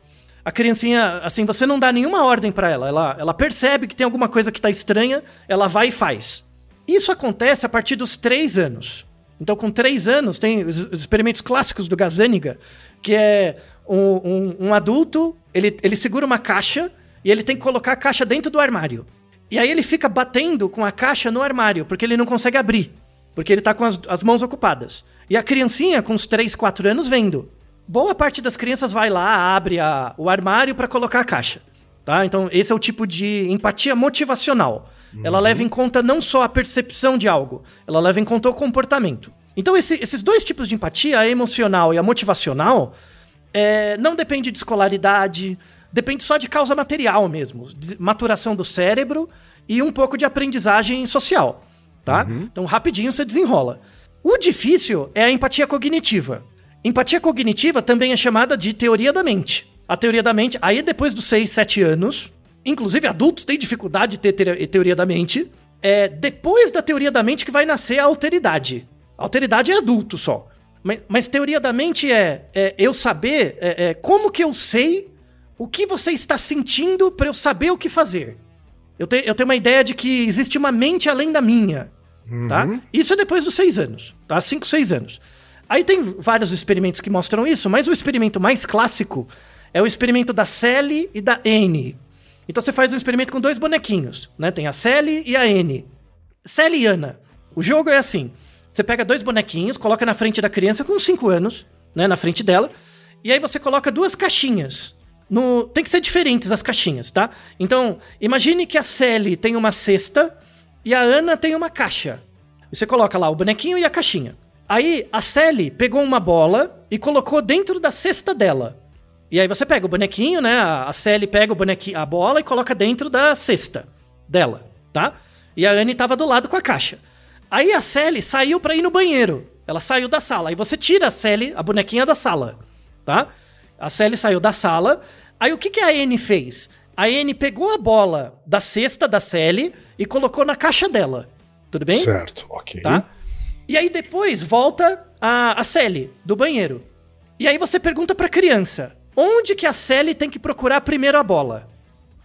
A criancinha, assim, você não dá nenhuma ordem pra ela. ela. Ela percebe que tem alguma coisa que tá estranha, ela vai e faz. Isso acontece a partir dos três anos. Então, com três anos, tem os os experimentos clássicos do Gazaniga, que é um, um- um adulto, ele, ele segura uma caixa e ele tem que colocar a caixa dentro do armário. E aí ele fica batendo com a caixa no armário, porque ele não consegue abrir. Porque ele tá com as, as mãos ocupadas. E a criancinha, com uns 3, 4 anos, vendo. Boa parte das crianças vai lá, abre a- o armário para colocar a caixa. Tá? Então, esse é o tipo de empatia motivacional. Ela leva em conta não só a percepção de algo, ela leva em conta o comportamento. Então, esse- esses dois tipos de empatia, a emocional e a motivacional, é, não depende de escolaridade, depende só de causa material mesmo, de maturação do cérebro e um pouco de aprendizagem social, tá? Então, rapidinho você desenrola. O difícil é a empatia cognitiva. Empatia cognitiva também é chamada de teoria da mente. A teoria da mente, aí depois dos 6, 7 anos, inclusive adultos têm dificuldade de ter te- teoria da mente, é depois da teoria da mente que vai nascer a alteridade. Alteridade é adulto só. Mas, mas teoria da mente é, é eu saber é, é, como que eu sei o que você está sentindo para eu saber o que fazer. Eu, te, eu tenho uma ideia de que existe uma mente além da minha. Tá? Isso é depois dos seis anos, tá? Cinco, seis anos. Aí tem vários experimentos que mostram isso, mas o experimento mais clássico é o experimento da Sally e da N. Então você faz um experimento com dois bonequinhos, né? Tem a Sally e a N. Sally e Ana. O jogo é assim: você pega dois bonequinhos, coloca na frente da criança com 5 anos, né? Na frente dela. E aí você coloca duas caixinhas. No... Tem que ser diferentes as caixinhas, tá? Então, imagine que a Sally tem uma cesta e a Ana tem uma caixa. Você coloca lá o bonequinho e a caixinha. Aí a Sally pegou uma bola e colocou dentro da cesta dela. E aí você pega o bonequinho, né? A Sally pega o bonequinho, a bola e coloca dentro da cesta dela, tá? E a Anne tava do lado com a caixa. Aí a Sally saiu para ir no banheiro. Ela saiu da sala. Aí você tira a Sally, a bonequinha da sala, tá? A Sally saiu da sala. Aí o que, que a Anne fez? A Anne pegou a bola da cesta da Sally e colocou na caixa dela. Tudo bem? Certo, ok. Tá? E aí depois volta a, a Sally do banheiro. E aí você pergunta pra criança: Onde que a Sally tem que procurar primeiro a bola?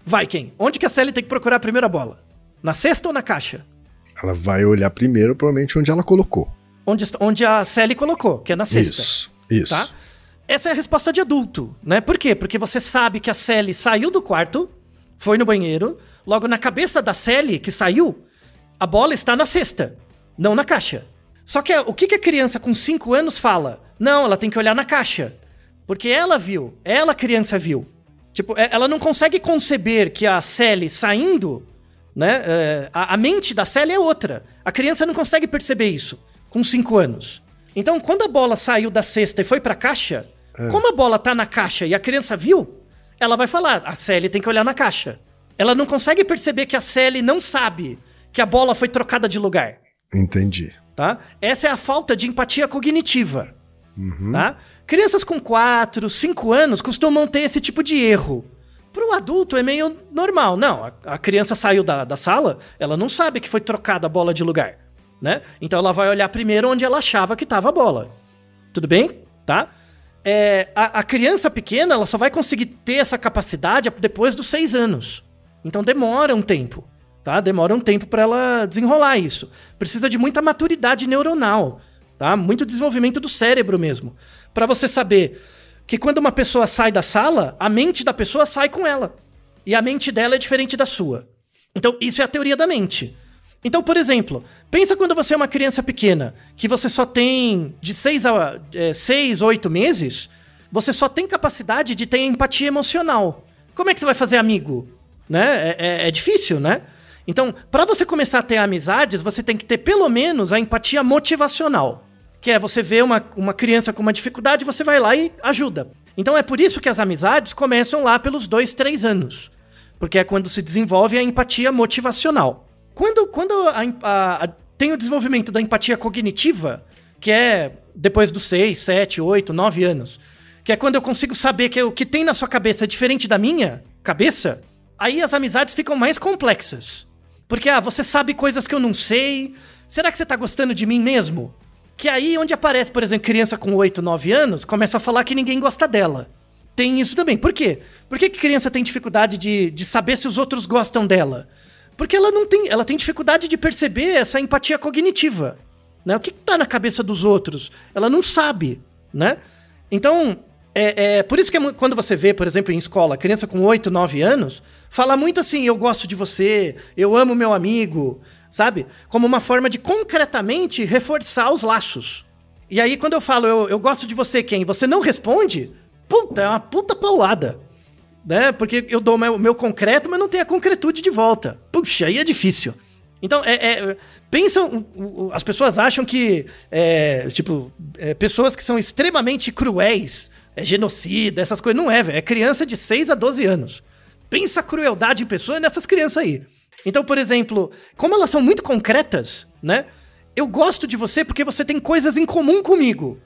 Vai, quem? Onde que a Sally tem que procurar primeiro a bola? Na cesta ou na caixa? Ela vai olhar primeiro, provavelmente, onde ela colocou. Onde, onde a Sally colocou, que é na cesta. Isso, isso. Tá? Essa é a resposta de adulto, né? Por quê? Porque você sabe que a Sally saiu do quarto, foi no banheiro, logo na cabeça da Sally, que saiu, a bola está na cesta, não na caixa. Só que o que, que a criança com 5 anos fala? Não, ela tem que olhar na caixa. Porque ela viu, ela criança viu. Tipo, é, ela não consegue conceber que a Sally saindo, né? É, a, a, mente da Sally é outra. A criança não consegue perceber isso com 5 anos. Então, quando a bola saiu da cesta e foi pra caixa, é. como a bola tá na caixa e a criança viu, ela vai falar: a Sally tem que olhar na caixa. Ela não consegue perceber que a Sally não sabe que a bola foi trocada de lugar. Entendi. Tá? Essa é a falta de empatia cognitiva. Uhum. Tá? Crianças com 4, 5 anos costumam ter esse tipo de erro. Para o adulto é meio normal. Não, a, a criança saiu da, da sala, ela não sabe que foi trocada a bola de lugar. Né? Então ela vai olhar primeiro onde ela achava que estava a bola. Tudo bem? Tá? É, a, a, criança pequena ela só vai conseguir ter essa capacidade depois dos 6 anos. Então demora um tempo. Tá? Demora um tempo para ela desenrolar isso. Precisa de muita maturidade neuronal tá? Muito desenvolvimento do cérebro mesmo, para você saber que quando uma pessoa sai da sala, a mente da pessoa sai com ela. E a mente dela é diferente da sua. Então, isso é a teoria da mente. Então, por exemplo, pensa quando você é uma criança pequena, que você só tem de 6 a é, 6, 8 meses, você só tem capacidade de ter empatia emocional. Como é que você vai fazer amigo? Né? É, é, é difícil, né? Então, para você começar a ter amizades, você tem que ter pelo menos a empatia motivacional. Que é você vê uma, uma criança com uma dificuldade, você vai lá e ajuda. Então é por isso que as amizades começam lá pelos dois, três anos. Porque é quando se desenvolve a empatia motivacional. Quando, quando a, a, a, tem o desenvolvimento da empatia cognitiva, que é depois dos seis, sete, oito, nove anos, que é quando eu consigo saber que o que tem na sua cabeça é diferente da minha cabeça, aí as amizades ficam mais complexas. Porque, ah, você sabe coisas que eu não sei. Será que você tá gostando de mim mesmo? Que aí, onde aparece, por exemplo, criança com 8, 9 anos, começa a falar que ninguém gosta dela. Tem isso também. Por quê? Por que, que criança tem dificuldade de, de saber se os outros gostam dela? Porque ela não tem. Ela tem dificuldade de perceber essa empatia cognitiva. Né? O que, que tá na cabeça dos outros? Ela não sabe, né? Então, é, é, por isso que é, quando você vê, por exemplo, em escola, criança com 8, 9 anos, fala muito assim: eu gosto de você, eu amo meu amigo, sabe? Como uma forma de concretamente reforçar os laços. E aí, quando eu falo, eu, eu gosto de você, quem? Você não responde? Puta, é uma puta paulada. Né? Porque eu dou o meu, meu, concreto, mas não tem a concretude de volta. Puxa, aí é difícil. Então, é, é, pensam. As pessoas acham que, é, tipo, é, pessoas que são extremamente cruéis, é genocida, essas coisas. Não é, velho. É criança de 6 a 12 anos. Pensa a crueldade em pessoa nessas crianças aí. Então, por exemplo, como elas são muito concretas, né? Eu gosto de você porque você tem coisas em comum comigo,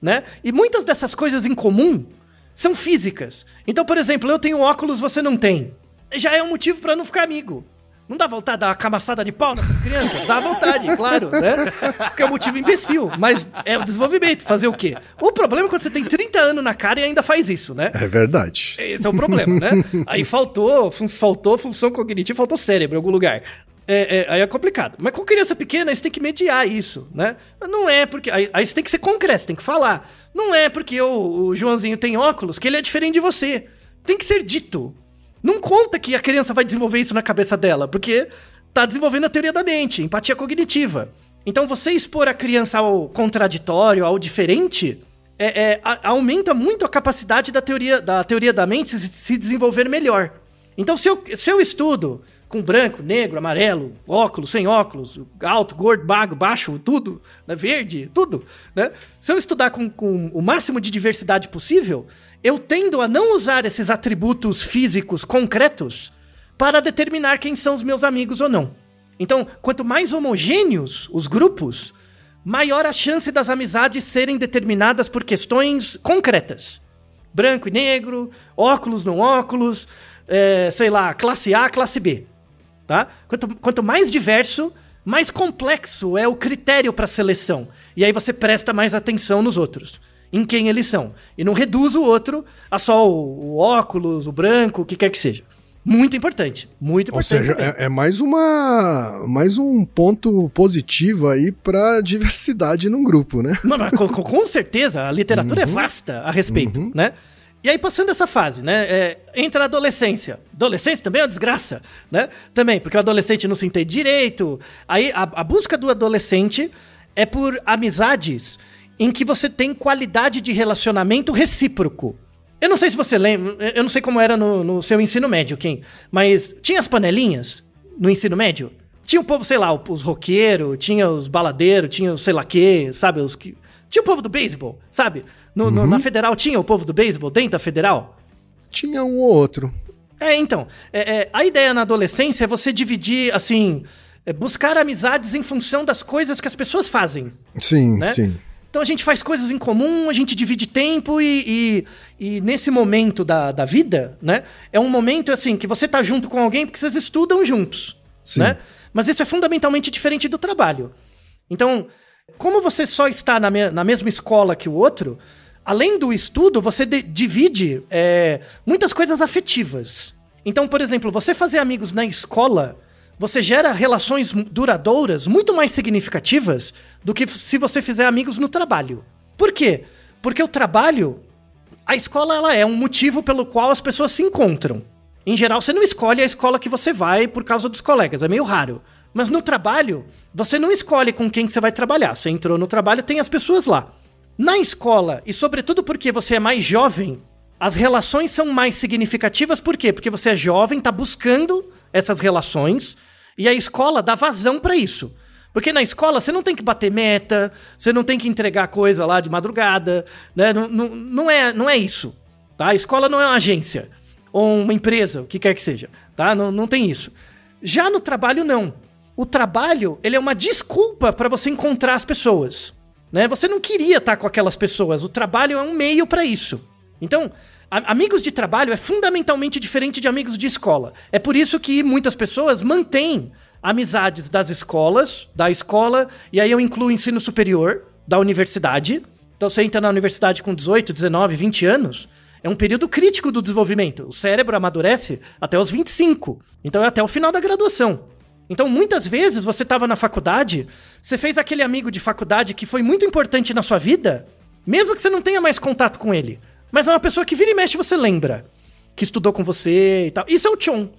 né? E muitas dessas coisas em comum são físicas. Então, por exemplo, eu tenho óculos, você não tem. Já é um motivo para não ficar amigo. Não dá vontade de dar uma camaçada de pau nessas crianças? Dá vontade, claro, né? Porque é um motivo imbecil, mas é o desenvolvimento, fazer o quê? O problema é quando você tem 30 anos na cara e ainda faz isso, né? É verdade. Esse é o problema, né? Aí faltou, faltou função cognitiva, faltou cérebro em algum lugar. É, é, aí é complicado. Mas com criança pequena, você tem que mediar isso, né? Não é porque. Aí, aí você tem que ser concreto, você tem que falar. Não é porque o, o Joãozinho tem óculos que ele é diferente de você. Tem que ser dito. Não conta que a criança vai desenvolver isso na cabeça dela, porque tá desenvolvendo a teoria da mente, empatia cognitiva. Então você expor a criança ao contraditório, ao diferente, é- é, a- aumenta muito a capacidade da teoria da, teoria da mente se, se desenvolver melhor. Então, se eu, se eu estudo com branco, negro, amarelo, óculos, sem óculos, alto, gordo, bago, baixo, tudo, né, verde, tudo, né? Se eu estudar com, com o máximo de diversidade possível, eu tendo a não usar esses atributos físicos concretos para determinar quem são os meus amigos ou não. Então, quanto mais homogêneos os grupos, maior a chance das amizades serem determinadas por questões concretas. Branco e negro, óculos, não óculos, é, sei lá, classe A, classe B. Tá? Quanto, quanto mais diverso, mais complexo é o critério para seleção. E aí você presta mais atenção nos outros, em quem eles são. E não reduz o outro a só o, o óculos, o branco, o que quer que seja. Muito importante. Muito Ou importante. seja, também. é, é mais uma mais um ponto positivo aí pra diversidade num grupo, né? Não, com, com- com certeza, a literatura é vasta a respeito, né? E aí, passando essa fase, né? é, entra a adolescência. Adolescência também é uma desgraça, né? Também, porque o adolescente não se entende direito. Aí, a, a busca do adolescente é por amizades em que você tem qualidade de relacionamento recíproco. Eu não sei se você lembra, eu não sei como era no, no seu ensino médio, Kim, mas tinha as panelinhas no ensino médio? Tinha o povo, sei lá, os roqueiros, tinha os baladeiros, tinha os sei lá quê, sabe? Os que... Tinha o povo do beisebol, sabe? No- no- na federal tinha o povo do beisebol dentro da federal? Tinha um ou outro. É, então. é, é, a ideia na adolescência é você dividir, assim, é, buscar amizades em função das coisas que as pessoas fazem. Sim, Né? sim. Então a gente faz coisas em comum, a gente divide tempo e, e, e nesse momento da, da vida, né? É um momento assim que você tá junto com alguém porque vocês estudam juntos, Sim. né? Mas isso é fundamentalmente diferente do trabalho. Então, como você só está na, me- na mesma escola que o outro, além do estudo, você de- divide é, muitas coisas afetivas. Então, por exemplo, você fazer amigos na escola, você gera relações duradouras muito mais significativas do que se você fizer amigos no trabalho. Por quê? Porque o trabalho, a escola ela é um motivo pelo qual as pessoas se encontram. Em geral, você não escolhe a escola que você vai por causa dos colegas, é meio raro. Mas no trabalho, você não escolhe com quem que você vai trabalhar. Você entrou no trabalho, tem as pessoas lá. Na escola, e sobretudo porque você é mais jovem, as relações são mais significativas, por quê? Porque você é jovem, tá buscando essas relações, e a escola dá vazão pra isso. Porque na escola você não tem que bater meta, você não tem que entregar coisa lá de madrugada, né? Não, não, não, é, não é isso. Tá? A escola não é uma agência, ou uma empresa, o que quer que seja. Tá? Não, não tem isso. Já no trabalho, não. O trabalho, ele é uma desculpa para você encontrar as pessoas. Né? Você não queria estar com aquelas pessoas. O trabalho é um meio para isso. Então, amigos de trabalho é fundamentalmente diferente de amigos de escola. É por isso que muitas pessoas mantêm amizades das escolas, da escola, e aí eu incluo ensino superior, da universidade. Então você entra na universidade com 18, 19, 20 anos, é um período crítico do desenvolvimento. O cérebro amadurece até os 25. Então é até o final da graduação. Então, muitas vezes você estava na faculdade, você fez aquele amigo de faculdade que foi muito importante na sua vida, mesmo que você não tenha mais contato com ele. Mas é uma pessoa que vira e mexe você lembra. Que estudou com você e tal. Isso é o Chon.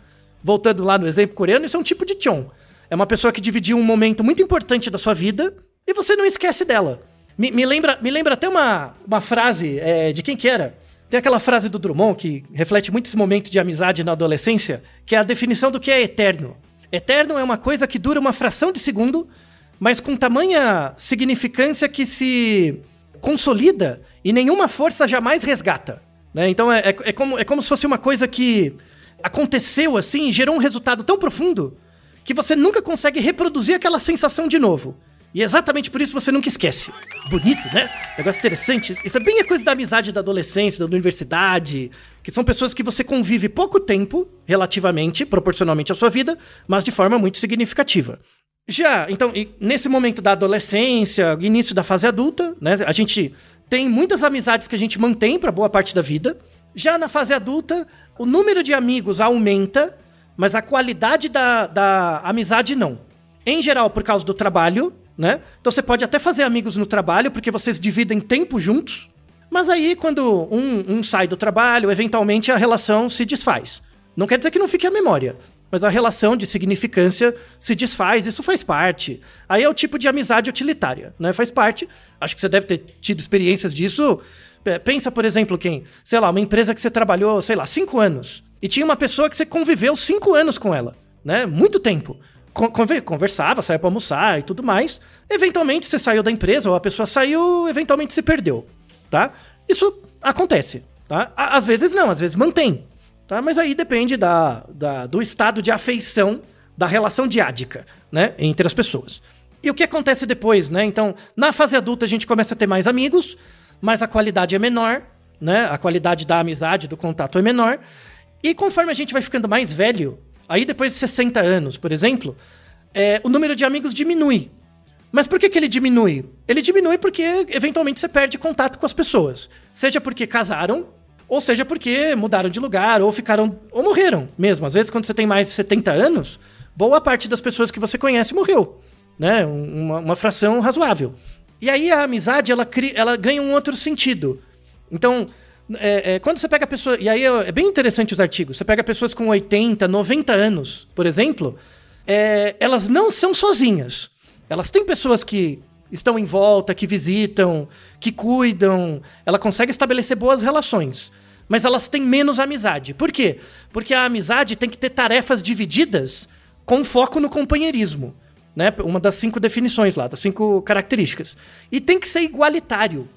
Voltando lá no exemplo coreano, isso é um tipo de Chon. É uma pessoa que dividiu um momento muito importante da sua vida e você não esquece dela. Me, me lembra, me lembra até uma, uma frase é, de quem que era? Tem aquela frase do Drummond que reflete muito esse momento de amizade na adolescência, que é a definição do que é eterno. Eterno é uma coisa que dura uma fração de segundo, mas com tamanha significância que se consolida e nenhuma força jamais resgata. né? Então é, é- é como, é como se fosse uma coisa que aconteceu assim gerou um resultado tão profundo que você nunca consegue reproduzir aquela sensação de novo. E é exatamente por isso você nunca esquece. Bonito, né? Negócio interessante. Isso é bem a coisa da amizade da adolescência, da universidade, que são pessoas que você convive pouco tempo, relativamente, proporcionalmente à sua vida, mas de forma muito significativa. Já, então, nesse momento da adolescência, início da fase adulta, né? A gente tem muitas amizades que a gente mantém para boa parte da vida. Já na fase adulta, o número de amigos aumenta, mas a qualidade da, da amizade não. Em geral, por causa do trabalho, né? Então você pode até fazer amigos no trabalho, porque vocês dividem tempo juntos. Mas aí, quando um, um sai do trabalho, eventualmente a relação se desfaz. Não quer dizer que não fique a memória, mas a relação de significância se desfaz, isso faz parte. Aí é o tipo de amizade utilitária, né? Faz parte. Acho que você deve ter tido experiências disso. Pensa, por exemplo, quem, sei lá, uma empresa que você trabalhou, sei lá, cinco anos. E tinha uma pessoa que você conviveu cinco anos com ela, né? Muito tempo conversava, saía para almoçar e tudo mais. Eventualmente você saiu da empresa ou a pessoa saiu, eventualmente se perdeu, tá? Isso acontece, tá? Às vezes não, às vezes mantém, tá? Mas aí depende da, da, do estado de afeição da relação diádica, né, entre as pessoas. E o que acontece depois, né? Então, na fase adulta a gente começa a ter mais amigos, mas a qualidade é menor, né? A qualidade da amizade, do contato é menor. E conforme a gente vai ficando mais velho, Aí depois de 60 anos, por exemplo, é, o número de amigos diminui. Mas por que, que ele diminui? Ele diminui porque eventualmente você perde contato com as pessoas. Seja porque casaram, ou seja porque mudaram de lugar, ou ficaram. ou morreram mesmo. Às vezes, quando você tem mais de 70 anos, boa parte das pessoas que você conhece morreu. Né? Uma, uma fração razoável. E aí a amizade ela, ela ganha um outro sentido. Então, é, é, quando você pega a pessoa. E aí é, é, bem interessante os artigos. Você pega pessoas com 80, 90 anos, por exemplo, é, elas não são sozinhas. Elas têm pessoas que estão em volta, que visitam, que cuidam. Ela consegue estabelecer boas relações. Mas elas têm menos amizade. Por quê? Porque a amizade tem que ter tarefas divididas com foco no companheirismo. Né? Uma das cinco definições lá, das cinco características. E tem que ser igualitário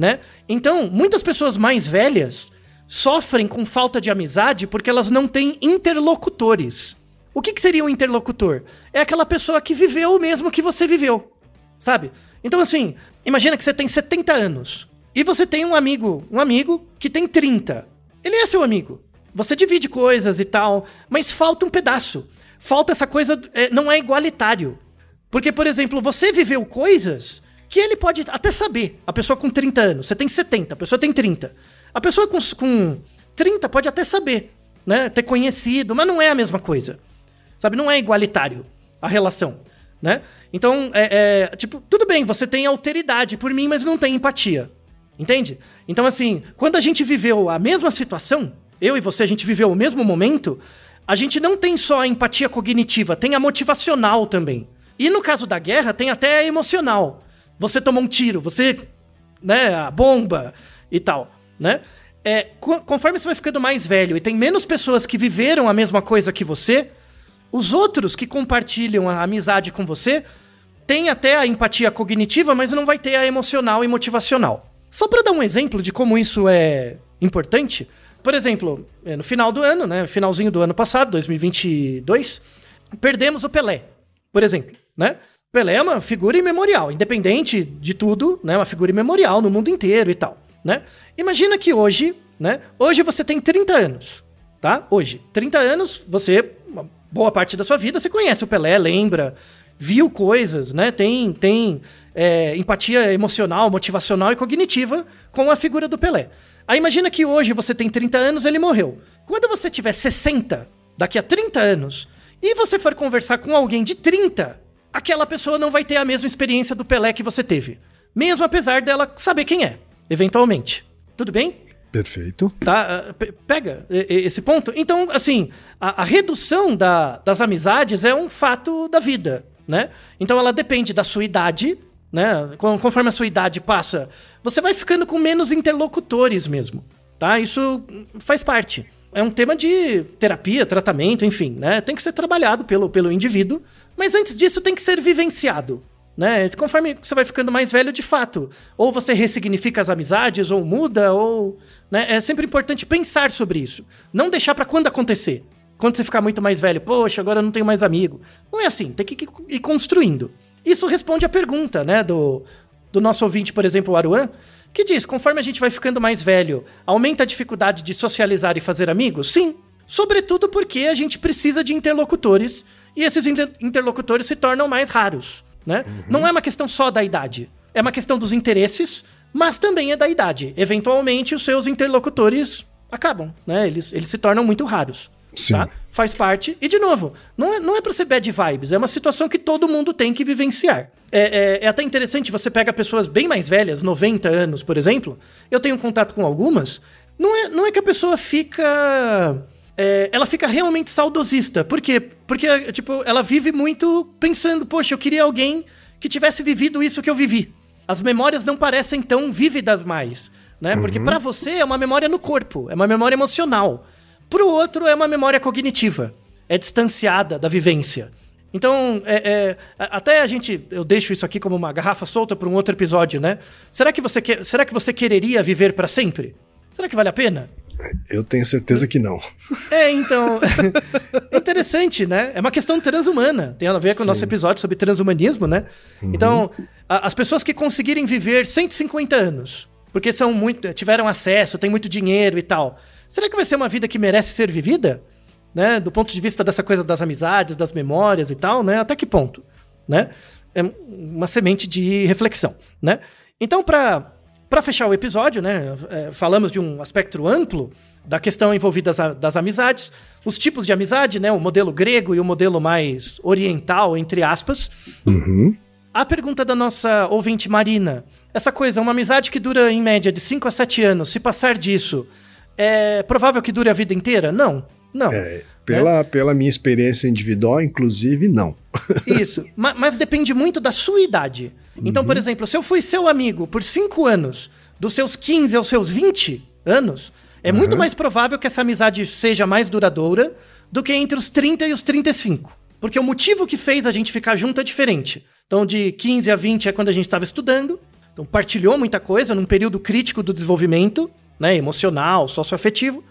né? Então, muitas pessoas mais velhas sofrem com falta de amizade porque elas não têm interlocutores. O que, que seria um interlocutor? É aquela pessoa que viveu o mesmo que você viveu, sabe? Então, assim, imagina que você tem 70 anos e você tem um amigo, um amigo que tem 30. Ele é seu amigo. Você divide coisas e tal, mas falta um pedaço. Falta essa coisa, é, não é igualitário. Porque, por exemplo, você viveu coisas que ele pode até saber. A pessoa com 30 anos, você tem 70, a pessoa tem 30. A pessoa com, com 30 pode até saber, né? Ter conhecido, mas não é a mesma coisa. Sabe? Não é igualitário a relação, né? Então, é, é, tipo, tudo bem, você tem alteridade por mim, mas não tem empatia. Entende? Então, assim, quando a gente viveu a mesma situação, eu e você, a gente viveu o mesmo momento, a gente não tem só a empatia cognitiva, tem a motivacional também. E no caso da guerra, tem até a emocional você tomou um tiro, você, né, a bomba e tal, né? É, conforme você vai ficando mais velho e tem menos pessoas que viveram a mesma coisa que você, os outros que compartilham a amizade com você têm até a empatia cognitiva, mas não vai ter a emocional e motivacional. Só para dar um exemplo de como isso é importante, por exemplo, é, no final do ano, né, finalzinho do ano passado, 2022, perdemos o Pelé, por exemplo, né? Pelé é uma figura imemorial, independente de tudo, né? Uma figura imemorial no mundo inteiro e tal, né? Imagina que hoje, né? Hoje você tem 30 anos, tá? Hoje, 30 anos, você, uma boa parte da sua vida, você conhece o Pelé, lembra, viu coisas, né? Tem, tem é, empatia emocional, motivacional e cognitiva com a figura do Pelé. Aí imagina que hoje você tem 30 anos, ele morreu. Quando você tiver 60, daqui a 30 anos, e você for conversar com alguém de 30, aquela pessoa não vai ter a mesma experiência do Pelé que você teve. Mesmo apesar dela saber quem é, eventualmente. Tudo bem? Perfeito. Tá? Ah, pega esse ponto. Então, assim, a, a redução da, das amizades é um fato da vida, né? Então ela depende da sua idade, né? Conforme a sua idade passa, você vai ficando com menos interlocutores mesmo, tá? Isso faz parte. É um tema de terapia, tratamento, enfim, né? Tem que ser trabalhado pelo, pelo indivíduo mas antes disso tem que ser vivenciado. Né? Conforme você vai ficando mais velho, de fato, ou você ressignifica as amizades, ou muda, ou. Né? É sempre importante pensar sobre isso. Não deixar para quando acontecer. Quando você ficar muito mais velho, poxa, agora eu não tenho mais amigo. Não é assim, tem que ir construindo. Isso responde à pergunta, né, do, do nosso ouvinte, por exemplo, o Aruan, que diz: conforme a gente vai ficando mais velho, aumenta a dificuldade de socializar e fazer amigos? Sim. Sobretudo porque a gente precisa de interlocutores e esses inter interlocutores se tornam mais raros. Né? Uhum. Não é uma questão só da idade, é uma questão dos interesses, mas também é da idade. Eventualmente, os seus interlocutores acabam, né? Eles, eles se tornam muito raros. Sim. Tá? Faz parte. E, de novo, não é, não é pra ser bad vibes, é uma situação que todo mundo tem que vivenciar. É, é, é, até interessante, você pega pessoas bem mais velhas, 90 anos, por exemplo. Eu tenho contato com algumas. Não é, não é que a pessoa fica. É, ela fica realmente saudosista. Por quê? Porque, tipo, ela vive muito pensando, poxa, eu queria alguém que tivesse vivido isso que eu vivi. As memórias não parecem tão vívidas mais, né? Uhum. Porque para você é uma memória no corpo, é uma memória emocional. Pro outro é uma memória cognitiva, é distanciada da vivência. Então, é, é, até a gente, eu deixo isso aqui como uma garrafa solta para um outro episódio, né? Será que você, quer, será que você quereria viver para sempre? Será que vale a pena? Eu tenho certeza que não. É, então. é [LAUGHS] interessante, né? É uma questão transhumana. Tem a ver com Sim. o nosso episódio sobre transhumanismo, né? Uhum. Então, a, as pessoas que conseguirem viver 150 anos, porque são muito, tiveram acesso, têm muito dinheiro e tal. Será que vai ser uma vida que merece ser vivida? Né? Do ponto de vista dessa coisa das amizades, das memórias e tal, né? Até que ponto, né? É uma semente de reflexão, né? Então, para para fechar o episódio, né? É, falamos de um aspecto amplo da questão envolvida das, das amizades, os tipos de amizade, né? O modelo grego e o modelo mais oriental, entre aspas. Uhum. A pergunta da nossa ouvinte Marina. Essa coisa, uma amizade que dura em média de 5 a 7 anos, se passar disso, é provável que dure a vida inteira? Não. Não. É, pela, né? pela minha experiência individual, inclusive, não. [LAUGHS] Isso. mas, mas, depende muito da sua idade. Então, uhum. por exemplo, se eu fui seu amigo por 5 anos, dos seus 15 aos seus 20 anos, é uhum. muito mais provável que essa amizade seja mais duradoura do que entre os 30 e os 35. Porque o motivo que fez a gente ficar junto é diferente. Então, de 15 a 20 é quando a gente estava estudando. Então, partilhou muita coisa num período crítico do desenvolvimento, né, emocional, socioafetivo.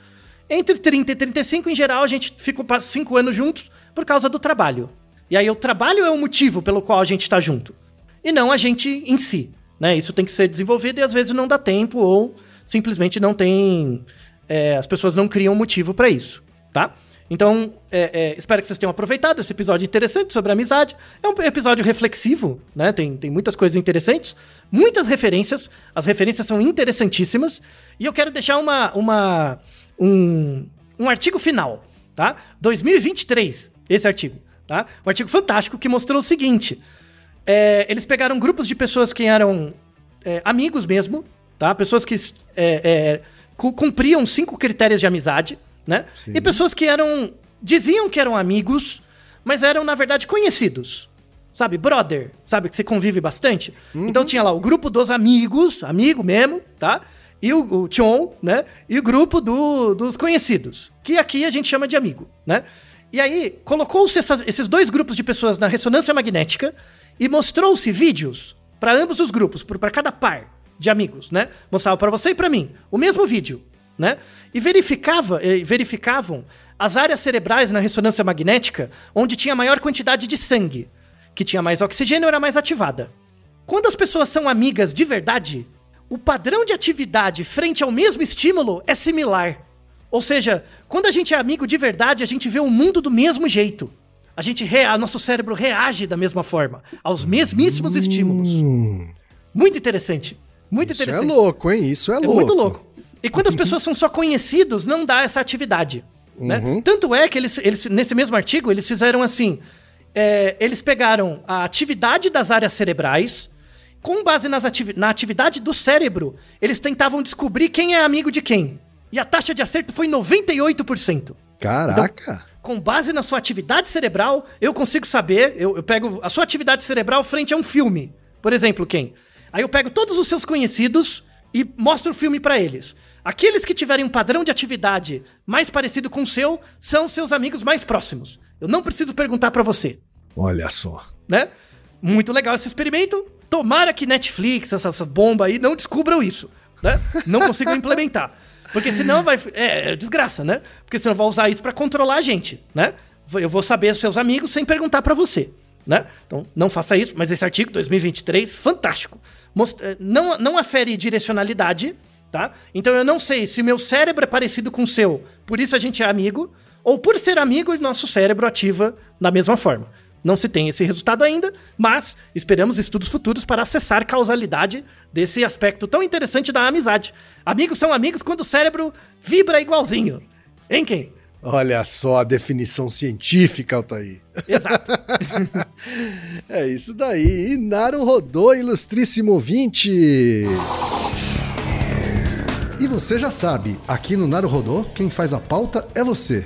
Entre 30 e 35, em geral, a gente fica cinco anos juntos por causa do trabalho. E aí o trabalho é o motivo pelo qual a gente está junto. E não a gente em si. Né? Isso tem que ser desenvolvido e às vezes não dá tempo ou simplesmente não tem. É, as pessoas não criam motivo para isso, tá? Então, é, é, espero que vocês tenham aproveitado esse episódio interessante sobre amizade. É um episódio reflexivo, né? Tem, tem muitas coisas interessantes, muitas referências. As referências são interessantíssimas. E eu quero deixar uma, uma, um, um artigo final, tá? 2023, esse artigo, tá? Um artigo fantástico que mostrou o seguinte: é, eles pegaram grupos de pessoas que eram é, amigos mesmo, tá? Pessoas que é, é cumpriam cinco critérios de amizade, né? Sim. E pessoas que eram diziam que eram amigos, mas eram na verdade conhecidos. Sabe, brother, sabe que você convive bastante? Uhum. Então tinha lá o grupo dos amigos, amigo mesmo, tá? E o, o né? E o grupo do, dos conhecidos, que aqui a gente chama de amigo, né? E aí, colocou-se esses dois grupos de pessoas na ressonância magnética e mostrou-se vídeos para ambos os grupos, para cada par de amigos, né? Mostrava para você e para mim o mesmo vídeo, né? E verificava, verificavam as áreas cerebrais na ressonância magnética onde tinha maior quantidade de sangue, que tinha mais oxigênio era mais ativada. Quando as pessoas são amigas de verdade, o padrão de atividade frente ao mesmo estímulo é similar. Ou seja, quando a gente é amigo de verdade, a gente vê o mundo do mesmo jeito. A gente rea, nosso cérebro reage da mesma forma aos mesmíssimos hum. estímulos. Muito interessante. Muito Isso é interessante. é louco, hein? Isso é, é louco. muito louco. E quando as pessoas são só conhecidos, não dá essa atividade. Né? Uhum. Tanto é que eles, eles, nesse mesmo artigo, eles fizeram assim: é, eles pegaram a atividade das áreas cerebrais, com base ativi na atividade do cérebro, eles tentavam descobrir quem é amigo de quem. E a taxa de acerto foi 98%. Caraca! Então, com base na sua atividade cerebral, eu consigo saber. Eu, eu pego a sua atividade cerebral frente a um filme. Por exemplo, quem? Aí eu pego todos os seus conhecidos e mostro o filme para eles. Aqueles que tiverem um padrão de atividade mais parecido com o seu são seus amigos mais próximos. Eu não preciso perguntar para você. Olha só. Né? Muito legal esse experimento. Tomara que Netflix, essa, essa bomba aí, não descubram isso. Né? Não consigam implementar. Porque senão vai. É, é, desgraça, né? Porque senão vai usar isso para controlar a gente, né? Eu vou saber seus amigos sem perguntar para você. né? Então, não faça isso, mas esse artigo, 2023, fantástico. Most eh, não, não afere direcionalidade, tá? Então eu não sei se meu cérebro é parecido com o seu, por isso a gente é amigo, ou por ser amigo, nosso cérebro ativa da mesma forma. Não se tem esse resultado ainda, mas esperamos estudos futuros para acessar causalidade desse aspecto tão interessante da amizade. Amigos são amigos quando o cérebro vibra igualzinho. Hein, quem? Olha só a definição científica, Altair. Exato. [LAUGHS] é isso daí. Inaru rodou, ilustríssimo ouvinte. E você já sabe, aqui no Naru Rodô, quem faz a pauta é você.